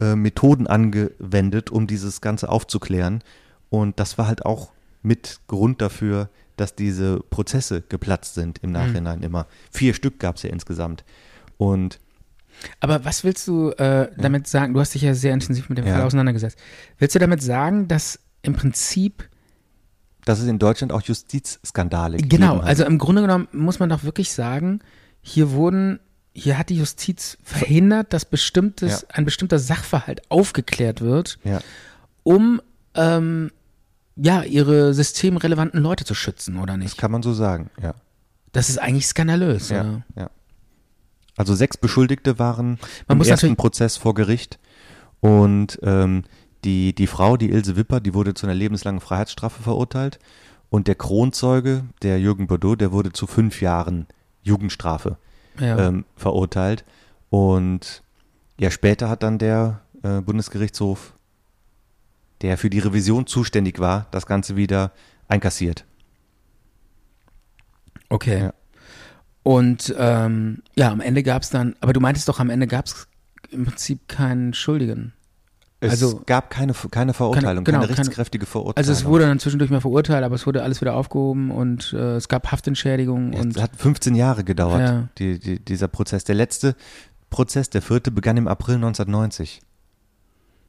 äh, Methoden angewendet, um dieses Ganze aufzuklären. Und das war halt auch mit Grund dafür, dass diese Prozesse geplatzt sind im Nachhinein immer. Vier Stück gab es ja insgesamt. Und Aber was willst du äh, damit sagen? Du hast dich ja sehr intensiv mit dem Ja. Fall auseinandergesetzt. Willst du damit sagen, dass im Prinzip dass es in Deutschland auch Justizskandale gegeben Genau, also im Grunde genommen muss man doch wirklich sagen, hier wurden, hier hat die Justiz verhindert, dass bestimmtes, Ja. ein bestimmter Sachverhalt aufgeklärt wird, ja. um ähm, ja, ihre systemrelevanten Leute zu schützen, oder Das nicht? kann man so sagen, ja. Das ist eigentlich skandalös, Ja, oder? ja. Also sechs Beschuldigte waren Man im ersten Prozess vor Gericht und ähm, die, die Frau, die Ilse Wipper, die wurde zu einer lebenslangen Freiheitsstrafe verurteilt und der Kronzeuge, der Jürgen Bordeaux, der wurde zu fünf Jahren Jugendstrafe Ja. ähm, verurteilt und ja, später hat dann der äh, Bundesgerichtshof, der für die Revision zuständig war, das Ganze wieder einkassiert. Okay. Ja. Und ähm, ja, am Ende gab es dann, aber du meintest doch, am Ende gab es im Prinzip keinen Schuldigen. Es Also- gab keine, keine Verurteilung, keine, genau, keine- rechtskräftige Verurteilung. Also es wurde dann zwischendurch mal verurteilt, aber es wurde alles wieder aufgehoben und äh, es gab Haftentschädigung Ja, und Es hat 15 Jahre gedauert, Ja. die, die, dieser Prozess. Der letzte Prozess, der vierte, begann im April 1990.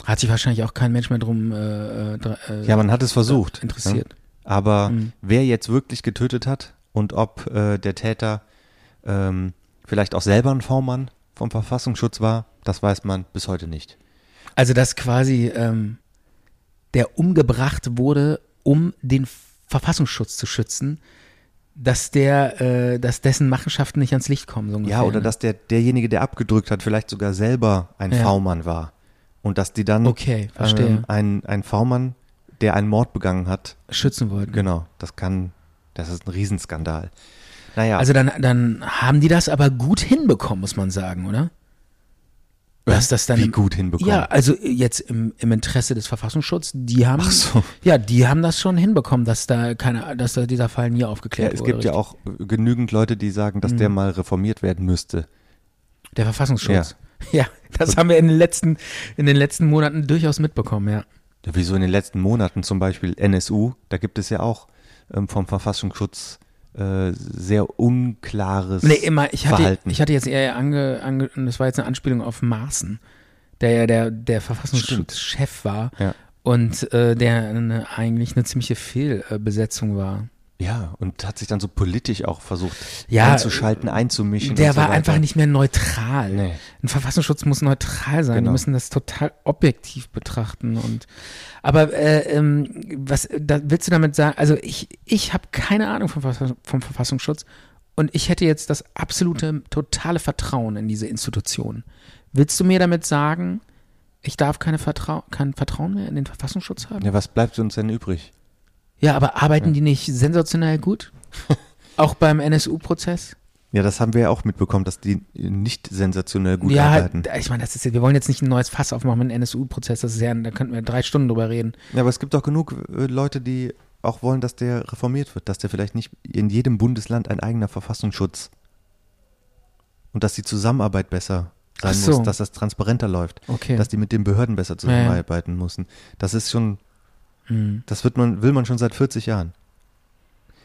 hat sich wahrscheinlich auch kein Mensch mehr drum äh, äh, äh, Ja, man hat es versucht. interessiert. Ne? Aber Mhm. wer jetzt wirklich getötet hat und ob äh, der Täter ähm, vielleicht auch selber ein V-Mann vom Verfassungsschutz war, das weiß man bis heute nicht. Also dass quasi ähm, der umgebracht wurde, um den Verfassungsschutz zu schützen, dass der, äh, dass dessen Machenschaften nicht ans Licht kommen. So ungefähr, Ja, oder ne? dass der, derjenige, der abgedrückt hat, vielleicht sogar selber ein Ja. V-Mann war. Und dass die dann Okay, ähm, ein, ein V-Mann, der einen Mord begangen hat, schützen wollten. Genau, das kann, das ist ein Riesenskandal. Naja, Also dann, dann haben die das aber gut hinbekommen, muss man sagen, oder? Dass das dann wie gut hinbekommen. Ja, also jetzt im, im Interesse des Verfassungsschutzes, die haben, so. ja, die haben das schon hinbekommen, dass da keine, dass da dieser Fall nie ja, aufgeklärt es wurde. gibt ja richtig. Mhm. auch genügend Leute, die sagen, dass der mal reformiert werden müsste. Der Verfassungsschutz. Ja, das haben wir in den letzten, in den letzten Monaten durchaus mitbekommen, ja. Ja, wieso in den letzten Monaten zum Beispiel NSU, da gibt es ja auch ähm, vom Verfassungsschutz äh, sehr unklares Nee, immer, ich hatte, Verhalten. ich hatte jetzt eher ange, ange, das war jetzt eine Anspielung auf Maaßen, der ja der, der Verfassungsschutzchef war Ja. und äh, der eine, eigentlich eine ziemliche Fehlbesetzung war. Ja, und hat sich dann so politisch auch versucht Ja, einzuschalten, einzumischen. Der so war weiter. einfach nicht mehr neutral. Nee. Ein Verfassungsschutz muss neutral sein. Genau. Die müssen das total objektiv betrachten. Und aber äh, ähm, was da willst du damit sagen? Also ich, ich habe keine Ahnung vom, vom Verfassungsschutz und ich hätte jetzt das absolute, totale Vertrauen in diese Institution. Willst du mir damit sagen, ich darf keine Vertrau kein Vertrauen mehr in den Verfassungsschutz haben? Ja, was bleibt uns denn übrig? Ja, aber arbeiten die nicht sensationell gut? <laughs> Auch beim NSU-Prozess? Ja, das haben wir ja auch mitbekommen, dass die nicht sensationell gut ja, arbeiten. ich meine, das ist, wir wollen jetzt nicht ein neues Fass aufmachen mit dem NSU-Prozess, das ist ja, da könnten wir drei Stunden drüber reden. Ja, aber es gibt auch genug äh, Leute, die auch wollen, dass der reformiert wird, dass der vielleicht nicht in jedem Bundesland ein eigener Verfassungsschutz und dass die Zusammenarbeit besser sein so. muss, dass das transparenter läuft, Okay. dass die mit den Behörden besser zusammenarbeiten müssen. Das ist schon, Hm. das wird man, will man schon seit 40 Jahren.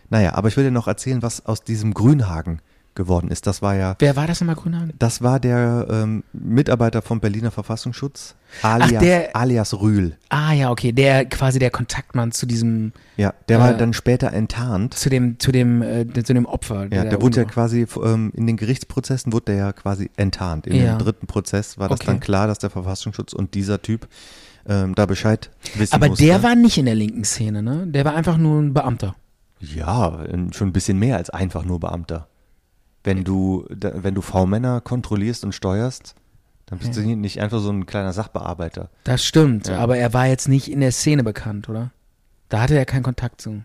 Naja, aber ich will dir noch erzählen, was aus diesem Grünhagen geworden ist. Das war ja, Wer war das nochmal, Grünhagen? das war der ähm, Mitarbeiter vom Berliner Verfassungsschutz, alias, der- alias Rühl. Ah ja, okay, der quasi der Kontaktmann zu diesem, Ja, der war Äh, dann später enttarnt. zu dem, zu dem, äh, zu dem Opfer. Ja, der wurde ja quasi ähm, in den Gerichtsprozessen wurde der ja quasi enttarnt. In Ja. dem dritten Prozess war das Okay. dann klar, dass der Verfassungsschutz und dieser Typ ähm, da Bescheid wissen Aber musste. der war nicht in der linken Szene, ne? Der war einfach nur ein Beamter. ja schon ein bisschen mehr als einfach nur Beamter. Wenn du da, wenn du V-Männer kontrollierst und steuerst, dann bist du nicht einfach so ein kleiner Sachbearbeiter. Das stimmt, Ja. aber er war jetzt nicht in der Szene bekannt, oder? Da hatte er keinen Kontakt zu.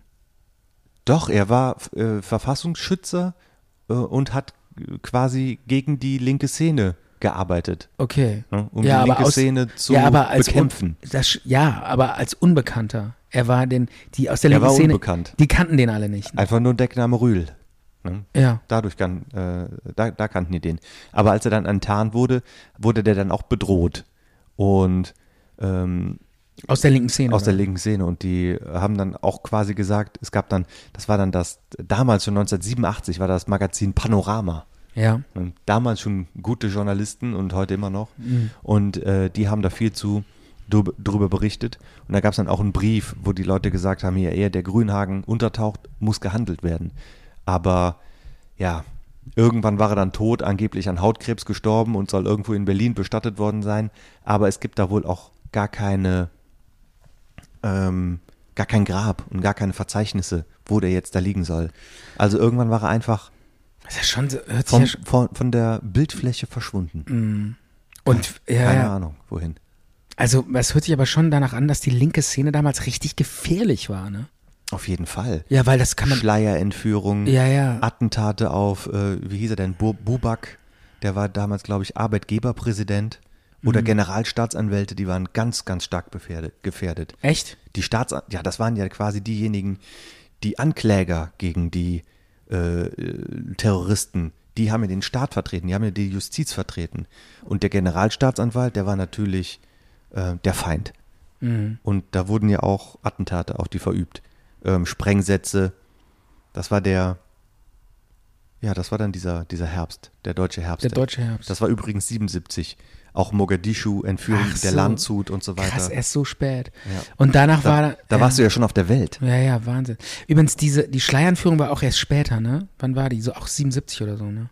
Doch, er war äh, Verfassungsschützer äh, und hat äh, quasi gegen die linke Szene gearbeitet, Okay. ne, um ja, die linke aus, Szene zu ja, als bekämpfen. Un, das, ja, aber als Unbekannter. Er war den, die aus der Er linken war Szene, unbekannt. die kannten den alle nicht. Einfach nur Deckname Rühl. Ne? Ja. Dadurch kann, äh, da, da kannten die den. Aber als er dann enttarnt wurde, wurde der dann auch bedroht. Und ähm, Aus der linken Szene. aus der oder? linken Szene und die haben dann auch quasi gesagt, es gab dann, das war dann das, damals schon 1987 war das Magazin Panorama. Ja. Und damals schon gute Journalisten und heute immer noch. Mhm. Und äh, die haben da viel zu drüber berichtet. Und da gab es dann auch einen Brief, wo die Leute gesagt haben, hier, ehe der Grünhagen untertaucht, muss gehandelt werden. Aber ja, irgendwann war er dann tot, angeblich an Hautkrebs gestorben und soll irgendwo in Berlin bestattet worden sein. Aber es gibt da wohl auch gar keine, ähm, gar kein Grab und gar keine Verzeichnisse, wo der jetzt da liegen soll. Also irgendwann war er einfach Das ist ja schon hört sich von, ja schon, von, von der Bildfläche verschwunden. und, ja, Keine ja. Ahnung, wohin. Also, es hört sich aber schon danach an, dass die linke Szene damals richtig gefährlich war, ne? Auf jeden Fall. Ja, weil das kann man. Schleierentführung, Ja, ja. Attentate auf, äh, wie hieß er denn, Bu Bubak, der war damals, glaube ich, Arbeitgeberpräsident Mhm. oder Generalstaatsanwälte, die waren ganz, ganz stark gefährdet. gefährdet. Echt? Die Staats, ja, das waren ja quasi diejenigen, die Ankläger gegen die äh, äh, Terroristen, die haben ja den Staat vertreten, die haben ja die Justiz vertreten. Und der Generalstaatsanwalt, der war natürlich äh, der Feind. Mhm. Und da wurden ja auch Attentate auf die verübt. Ähm, Sprengsätze. Das war der, ja, das war dann dieser, dieser Herbst, der deutsche Herbst. Der deutsche Herbst. Das war übrigens 77. Auch Mogadischu, Entführung Ach der so. Landshut und so weiter. Krass, erst so spät. Ja. Und danach da, war. da warst du ja schon auf der Welt. Ja, ja, Wahnsinn. Übrigens, diese, die Schleieranführung war auch erst später, ne? Wann war die? So auch 77 oder so, ne?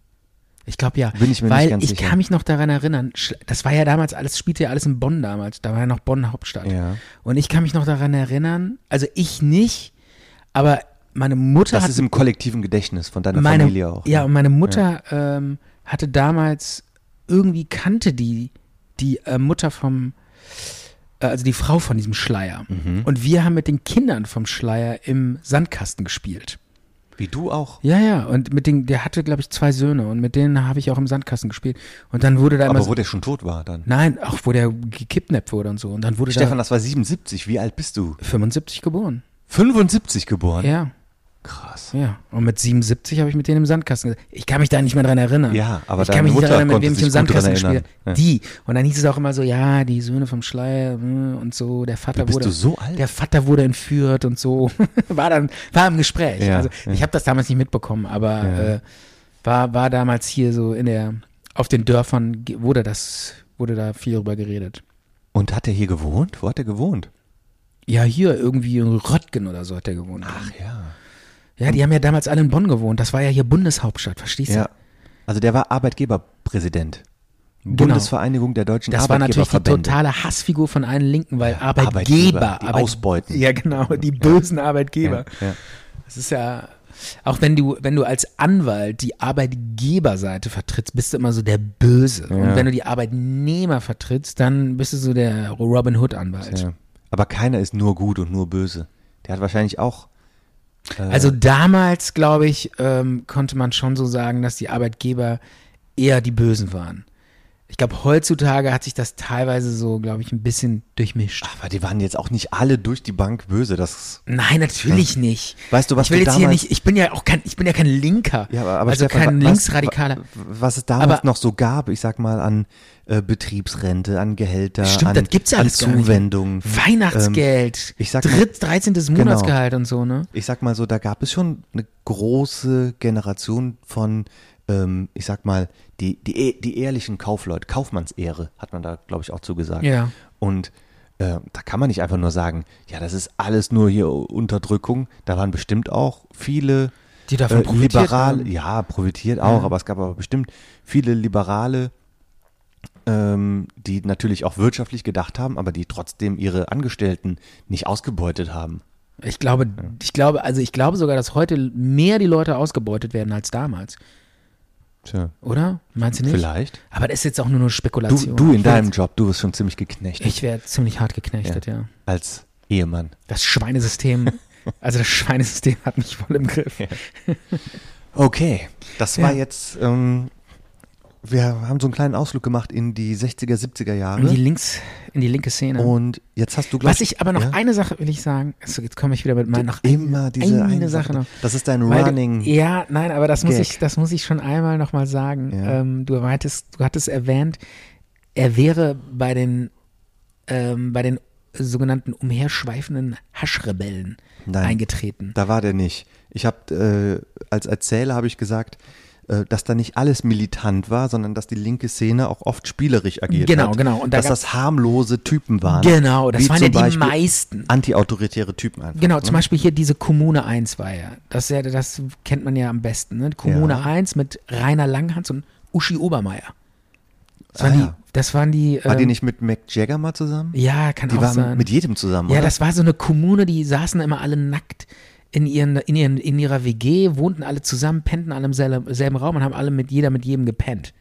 Ich glaube ja. Bin ich mir nicht Weil ganz ich sicher. kann mich noch daran erinnern, das war ja damals alles, spielte ja alles in Bonn damals. Da war ja noch Bonn Hauptstadt. Ja. Und ich kann mich noch daran erinnern, also ich nicht, aber meine Mutter Das hat ist im kollektiven Gedächtnis von deiner meine, Familie auch. Ja, ne? und meine Mutter ähm, hatte damals irgendwie kannte die die äh, Mutter vom äh, also die Frau von diesem Schleier. Mhm. Und wir haben mit den Kindern vom Schleier im Sandkasten gespielt. Wie du auch. Ja, ja, und mit den, der hatte, glaube ich, zwei Söhne und mit denen habe ich auch im Sandkasten gespielt. Und dann wurde da immer Aber so, wo der schon tot war dann. Nein, auch wo der gekidnappt wurde und so. Und dann wurde Stefan, da das war 77. Wie alt bist du? 75 geboren. 75 geboren? Ja, Krass. ja. Und mit 77 habe ich mit denen im Sandkasten gesagt. Ich kann mich da nicht mehr dran erinnern. Ja, aber ich kann mich nicht Mutter daran erinnern, mit wem ich im Sandkasten gespielt habe. Die. Und dann hieß es auch immer so, ja, die Söhne vom Schleier äh, und so, der Vater bist wurde. du so alt? Der Vater wurde entführt und so. <laughs> war dann, war im Gespräch. Ja, also ja. ich habe das damals nicht mitbekommen, aber Ja. äh, war, war damals hier so in der, auf den Dörfern wurde das, wurde da viel drüber geredet. Und hat er hier gewohnt? Wo hat er gewohnt? Ja, hier irgendwie in Röttgen oder so hat er gewohnt. Ach ja. Ja, die haben ja damals alle in Bonn gewohnt. Das war ja hier Bundeshauptstadt, verstehst du? Ja. Also der war Arbeitgeberpräsident. Genau. Bundesvereinigung der deutschen Das war natürlich die totale Hassfigur von allen Linken, weil Arbeitgeber, Arbeitgeber, die Arbeit- ausbeuten. Ja, genau, die bösen Arbeitgeber. Ja, ja. Das ist ja, auch wenn du, wenn du als Anwalt die Arbeitgeberseite vertrittst, bist du immer so der Böse. Und Ja. wenn du die Arbeitnehmer vertrittst, dann bist du so der Robin Hood Anwalt. Ja. Aber keiner ist nur gut und nur böse. Der hat wahrscheinlich auch. Äh, Also damals, glaube ich, ähm, konnte man schon so sagen, dass die Arbeitgeber eher die Bösen waren. Ich glaube, heutzutage hat sich das teilweise so, glaube ich, ein bisschen durchmischt. aber die waren jetzt auch nicht alle durch die Bank böse. Das. Nein, natürlich nicht. Weißt du, was ich will du jetzt hier nicht, ich bin ja auch kein, ich bin ja kein Linker. Ja, aber, aber also Stefan, kein was- Linksradikaler. wa- Was es damals Aber- noch so gab, ich sag mal, an äh, Betriebsrente, an Gehälter, Stimmt, an, das gibt's ja an. Zuwendungen. Weihnachtsgeld, Ähm, ich sag mal- Dritt, 13. Monatsgehalt und so, ne? ich sag mal so, da gab es schon eine große Generation von, ähm, ich sag mal, die, die, eh- die ehrlichen Kaufleute, Kaufmannsehre, hat man da, glaube ich, auch zugesagt. Ja. Und äh, da kann man nicht einfach nur sagen, ja, das ist alles nur hier Unterdrückung. Da waren bestimmt auch viele Die davon äh, profitiert Liberale, haben. ja, profitiert auch, aber es gab aber bestimmt viele Liberale, ähm, die natürlich auch wirtschaftlich gedacht haben, aber die trotzdem ihre Angestellten nicht ausgebeutet haben. Ich glaube, ich glaube, also ich glaube sogar, dass heute mehr die Leute ausgebeutet werden als damals. Tja, Oder? Meinst du nicht? vielleicht. Aber das ist jetzt auch nur eine Du, Spekulation. du in Ich werd- deinem Job, du wirst schon ziemlich geknechtet Ich werde ziemlich hart geknechtet, ja. als Ehemann. Das Schweinesystem, <laughs> also das Schweinesystem hat mich voll im Griff. Okay, das Ja. war jetzt, ähm, wir haben so einen kleinen Ausflug gemacht in die 60er, 70er Jahre. In die links, in die linke Szene. und jetzt hast du, glaub Was ich aber noch ja? eine Sache will ich sagen. Also jetzt komme ich wieder mit meinen noch immer diese eine, eine Sache Sache. noch. Das ist dein Weil Running. Du, ja, nein, aber das muss Gag. ich, das muss ich schon einmal noch mal sagen. Ja. Ähm, du meintest, du hattest erwähnt, er wäre bei den, ähm, bei den sogenannten umherschweifenden Haschrebellen eingetreten. Da war der nicht. Ich habe äh, als Erzähler habe ich gesagt, dass da nicht alles militant war, sondern dass die linke Szene auch oft spielerisch agiert Genau, hat. genau. Und da dass das harmlose Typen waren. Genau, das waren ja die Beispiel meisten. Antiautoritäre Typen einfach. Genau, ne? zum Beispiel hier diese Kommune 1 war ja. Das, ja, das kennt man ja am besten. Ne? Kommune Ja. 1 mit Rainer Langhans und Uschi Obermeier. Das Ah, waren, ja. die, das waren die. War die ähm, nicht mit Mick Jagger mal zusammen? Ja, kann die auch waren sein. mit jedem zusammen, Ja, oder? das war so eine Kommune, die saßen immer alle nackt in, ihren, in, ihren, in ihrer WG, wohnten alle zusammen, pennten alle im selben, Raum und haben alle mit jeder mit jedem gepennt.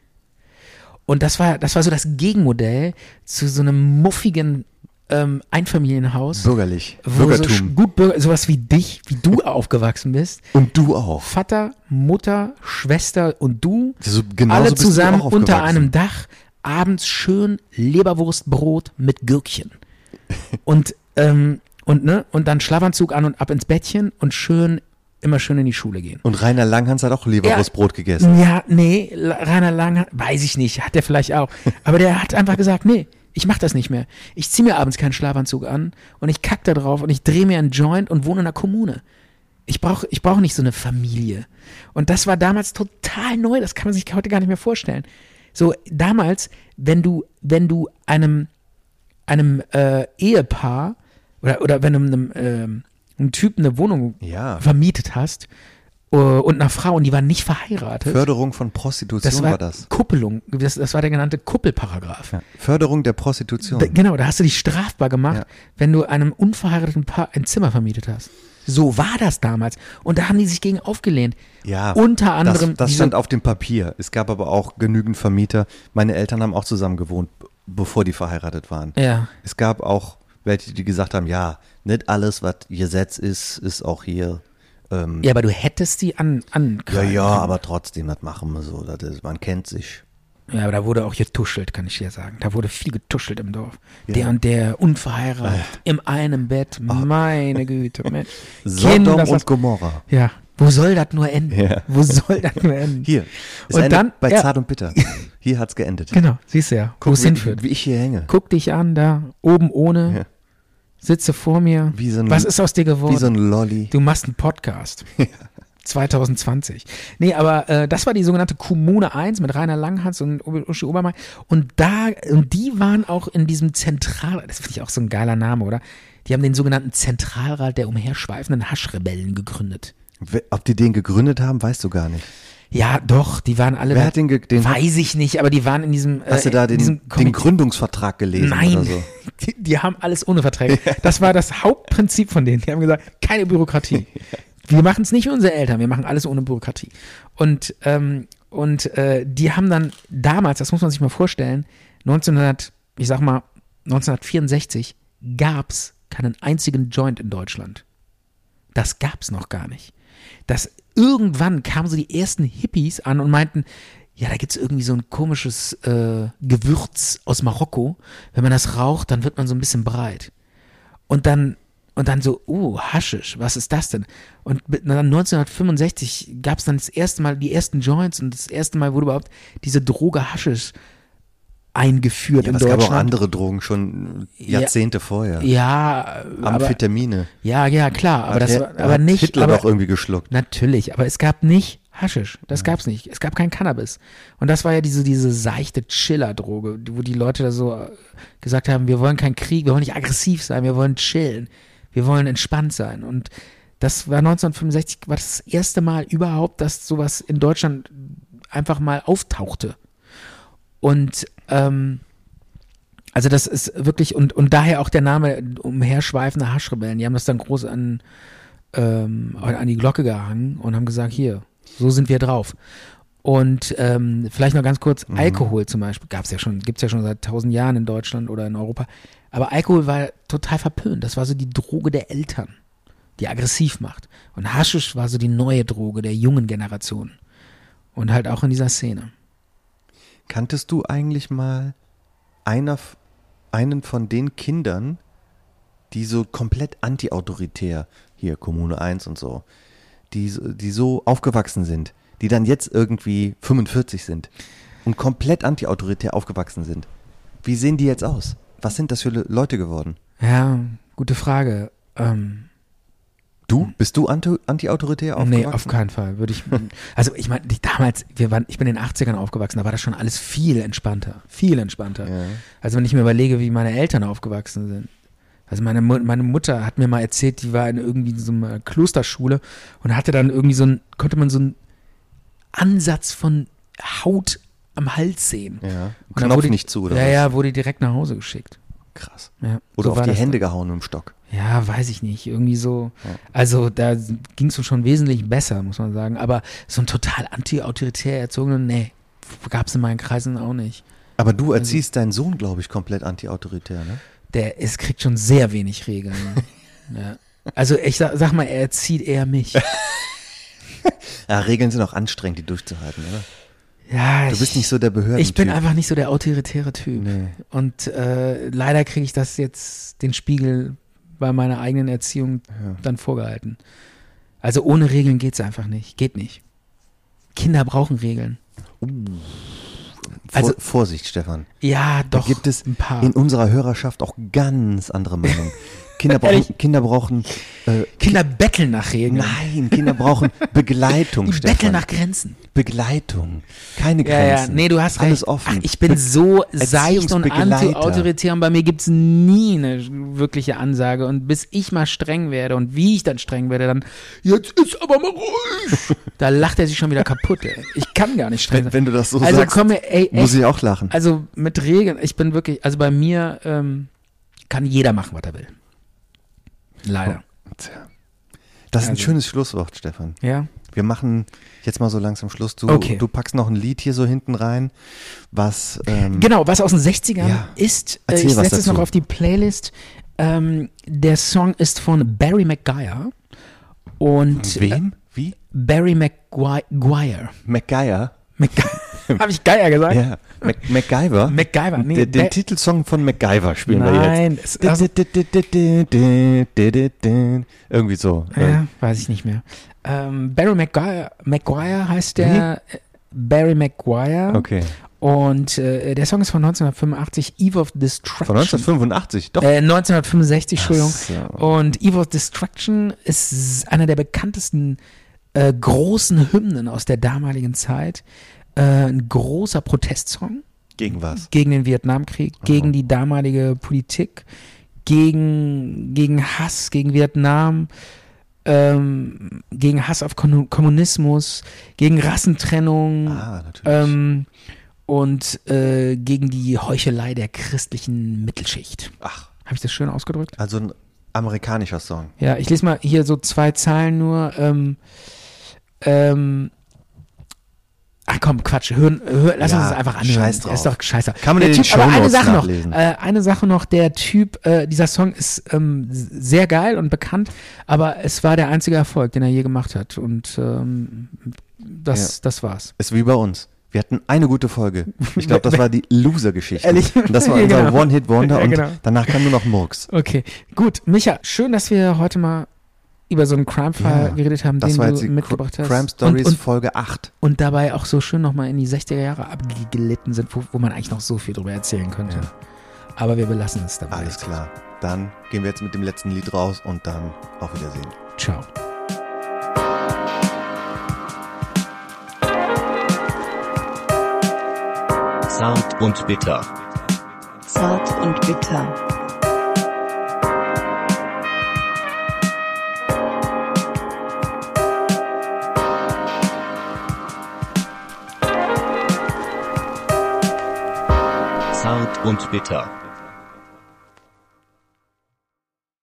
Und das war, das war so das Gegenmodell zu so einem muffigen ähm, Einfamilienhaus. Bürgerlich. wo so Bürgertum. gut Bürger, sowas wie dich, wie du aufgewachsen bist. Und du auch. Vater, Mutter, Schwester und du, So- genauso alle du zusammen unter einem Dach, abends schön Leberwurstbrot mit Gürkchen. <laughs> und, ähm, und, ne, und dann Schlafanzug an und ab ins Bettchen und schön, immer schön in die Schule gehen. Und Rainer Langhans hat auch Leberwurstbrot gegessen. Ja, nee, Rainer Lang, weiß ich nicht, hat er vielleicht auch. Aber der hat einfach gesagt, nee, ich mach das nicht mehr. Ich zieh mir abends keinen Schlafanzug an und ich kack da drauf und ich drehe mir einen Joint und wohne in einer Kommune. Ich brauche ich brauch nicht so eine Familie. Und das war damals total neu, das kann man sich heute gar nicht mehr vorstellen. So, damals, wenn du, wenn du einem, einem äh, Ehepaar oder, oder wenn du einem, ähm, einem Typen eine Wohnung Ja. vermietet hast äh, und einer Frau und die waren nicht verheiratet, Förderung von Prostitution das war, war, das. Kuppelung, das, das war der genannte Kuppelparagraph. Ja. Förderung der Prostitution. Da, genau, da hast du dich strafbar gemacht, Ja. wenn du einem unverheirateten Paar ein Zimmer vermietet hast. So war das damals. Und da haben die sich gegen aufgelehnt. Ja, Unter anderem Das, das stand auf dem Papier. Es gab aber auch genügend Vermieter. Meine Eltern haben auch zusammen gewohnt, bevor die verheiratet waren. Ja. Es gab auch welche, die gesagt haben, ja, nicht alles, was Gesetz ist, ist auch hier. Ähm, Ja, aber du hättest die an, ja, ankreiden ja, können. aber trotzdem, das machen wir so. Das ist, man kennt sich. Ja, aber da wurde auch getuschelt, kann ich dir sagen. Da wurde viel getuschelt im Dorf. Der und der unverheiratet, im einem Bett. Meine Güte, Mensch. <laughs> Sodom Kinder, und Gomorra. Ja, wo soll das nur enden? Ja. Wo soll das nur enden? Hier. Und dann- bei ja. Zart und Bitter. Hier hat's geendet. Genau, siehst du ja, wo es wie, hinführt. wie ich hier hänge. Guck dich an, da, oben ohne, Ja. Sitze vor mir. Wie so ein- Was ist aus dir geworden? Wie so ein Lolli. du machst einen Podcast. <laughs> 2020. Nee, aber äh, das war die sogenannte Kommune 1 mit Rainer Langhans und Uschi Obermeier. Und da, und die waren auch in diesem Zentral, das finde ich auch so ein geiler Name, oder? Die haben den sogenannten Zentralrat der umherschweifenden Haschrebellen gegründet. Ob die den gegründet haben, weißt du gar nicht. Ja, doch, die waren alle. Wer hat den den- Weiß ich nicht, aber die waren in diesem. Hast äh, du da den, den Gründungsvertrag gelesen Nein, oder so? <laughs> die, die haben alles ohne Verträge. Das war das Hauptprinzip von denen. Die haben gesagt, keine Bürokratie. <laughs> Wir machen es nicht wie unsere Eltern, wir machen alles ohne Bürokratie. Und, ähm, und äh, die haben dann damals, das muss man sich mal vorstellen, 1900, ich sag mal, 1964 gab's keinen einzigen Joint in Deutschland. Das gab's noch gar nicht. Das irgendwann kamen so die ersten Hippies an und meinten, ja, da gibt's irgendwie so ein komisches äh, Gewürz aus Marokko. Wenn man das raucht, dann wird man so ein bisschen breit. Und dann und dann so, uh, Haschisch, was ist das denn? Und dann 1965 gab's dann das erste Mal die ersten Joints und das erste Mal wurde überhaupt diese Droge Haschisch eingeführt Ja, in aber es gab auch Deutschland. andere Drogen schon Jahrzehnte vorher. Ja, aber, Amphetamine. ja, ja, klar, aber Hat das war, aber hat nicht, Hitler aber, doch irgendwie geschluckt. Natürlich, aber es gab nicht Haschisch. Das gab's nicht. Es gab kein Cannabis. Und das war ja diese, diese seichte Chiller-Droge, wo die Leute da so äh, gesagt haben, wir wollen keinen Krieg, wir wollen nicht aggressiv sein, wir wollen chillen, wir wollen entspannt sein. Und das war 1965, war das erste Mal überhaupt, dass sowas in Deutschland einfach mal auftauchte. Und ähm, also das ist wirklich, und, und daher auch der Name umherschweifende Haschrebellen. Die haben das dann groß an, ähm, an die Glocke gehangen und haben gesagt, hier, so sind wir drauf. Und ähm, vielleicht noch ganz kurz, Alkohol zum Beispiel, gab's ja schon, gibt's ja schon seit tausend Jahren in Deutschland oder in Europa. Aber Alkohol war total verpönt. Das war so die Droge der Eltern, die aggressiv macht. Und Haschisch war so die neue Droge der jungen Generation. Und halt auch in dieser Szene. Kanntest du eigentlich mal einer, einen von den Kindern, die so komplett antiautoritär, hier Kommune 1 und so, die, so- die so aufgewachsen sind, die dann jetzt irgendwie 45 sind und komplett antiautoritär aufgewachsen sind? Wie sehen die jetzt aus? Was sind das für Le- Leute geworden? Ja, gute Frage. Ähm, Du? Bist du anti- anti-autoritär aufgewachsen? nee, auf keinen Fall. Würde ich. Also ich meine, ich- damals, wir waren, ich bin in den 80ern aufgewachsen, da war das schon alles viel entspannter. Viel entspannter. Ja. Also wenn ich mir überlege, wie meine Eltern aufgewachsen sind. Also meine, meine Mutter hat mir mal erzählt, die war in irgendwie so einer Klosterschule und hatte dann irgendwie so ein, konnte man so einen Ansatz von Haut am Hals sehen. Ja. Und dann Knopf wurde, nicht zu, oder Ja, was? ja, wurde direkt nach Hause geschickt. Krass. Ja, Oder so auf die Hände gehauen mit dem Stock. Ja, weiß ich nicht. Irgendwie so. Also da ging es schon wesentlich besser, muss man sagen. Aber so ein total anti-autoritär erzogener, nee, gab es in meinen Kreisen auch nicht. Aber Also du erziehst deinen Sohn, glaube ich, komplett anti-autoritär, ne? Der ist, kriegt schon sehr wenig Regeln. <laughs> ja. Also ich sag, sag mal, er erzieht eher mich. <laughs> Ja, Regeln sind auch anstrengend, die durchzuhalten, oder? Ja, Du bist nicht so der Behörden. Ich bin einfach nicht so der autoritäre Typ. Nee. Und äh, leider kriege ich das jetzt den Spiegel bei meiner eigenen Erziehung dann vorgehalten. Also ohne Regeln geht's einfach nicht. Geht nicht. Kinder brauchen Regeln. Vor, also- Vorsicht, Stefan. Ja, Da doch. gibt es ein paar. in unserer Hörerschaft auch ganz andere Meinungen. <laughs> Kinder brauchen, Ehrlich? Kinder brauchen, äh, Kinder betteln nach Regeln. nein, Kinder brauchen <laughs> Begleitung, Die Stefan. betteln nach Grenzen. Begleitung. Keine Ja, ja, Grenzen. nee, du hast Alles recht. offen. Ach, ich bin so seicht und anti-autoritär und bei mir gibt's nie eine wirkliche Ansage. Und bis ich mal streng werde und wie ich dann streng werde, dann, jetzt ist aber mal ruhig. <laughs> da lacht er sich schon wieder kaputt, ey. Ich kann gar nicht streng Wenn, sein. wenn du das so also sagst, komm, ey, echt, muss ich auch lachen. also mit Regeln, ich bin wirklich, also bei mir ähm, kann jeder machen, was er will. Leider. Tja. Das ist ein Also- schönes Schlusswort, Stefan. Ja. Wir machen jetzt mal so langsam Schluss. Du, Okay. du packst noch ein Lied hier so hinten rein, was ähm, Genau, was aus den 60ern Ja. ist, äh, Erzähl ich setze es noch auf die Playlist. Ähm, der Song ist von Barry McGuire. Und äh, wem? Wie? Barry McGuire. MacGyver? <laughs> Habe ich Geier gesagt? Ja. Mac MacGyver? MacGyver, nee, Der, den Ba- Titelsong von MacGyver spielen Nein, es- wir jetzt. Irgendwie so. Ja, weiß ich nicht mehr. Ähm, Barry McGuire, McGuire heißt der. äh, Barry McGuire. Okay. Und äh, der Song ist von 1985, Eve of Destruction. Von 1985, doch. Äh, 1965, Entschuldigung. so. Und Eve of Destruction ist einer der bekanntesten äh, großen Hymnen aus der damaligen Zeit. Äh, ein großer Protestsong Gegen was? gegen den Vietnamkrieg, gegen die damalige Politik, gegen, gegen Hass gegen Vietnam, ähm, gegen Hass auf Kon Kommunismus, gegen Rassentrennung Ah, natürlich. ähm, und äh, gegen die Heuchelei der christlichen Mittelschicht. Ach, Habe ich das schön ausgedrückt? also ein amerikanischer Song. Ja, ich lese mal hier so zwei Zeilen nur. Ähm, ähm, ach komm, Quatsch, hören, hör, lass Ja, uns das einfach anhören. scheiß drauf. Ist doch scheiße. Kann man der in den typ, aber eine Sache noch, äh, eine Sache noch, der Typ, äh, dieser Song ist ähm, sehr geil und bekannt, aber es war der einzige Erfolg, den er je gemacht hat und ähm, das, Ja. das war's. Ist wie bei uns. Wir hatten eine gute Folge. Ich glaube, das war die Loser-Geschichte. Ehrlich? Und das war <laughs> unser genau. One-Hit-Wonder Ja, und genau. danach kam nur noch Murks. Okay, gut. Micha, schön, dass wir heute mal über so einen Crime-Fall Ja, geredet haben, Das den war du mitgebracht hast. Crime Stories und, und, Folge 8. und dabei auch so schön nochmal in die 60er Jahre abgelitten sind, wo, wo man eigentlich noch so viel drüber erzählen könnte. Ja. Aber wir belassen es dabei. Alles klar. Dann gehen wir jetzt mit dem letzten Lied raus und dann auf Wiedersehen. Ciao. Zart und bitter. Zart und bitter. Zart und bitter.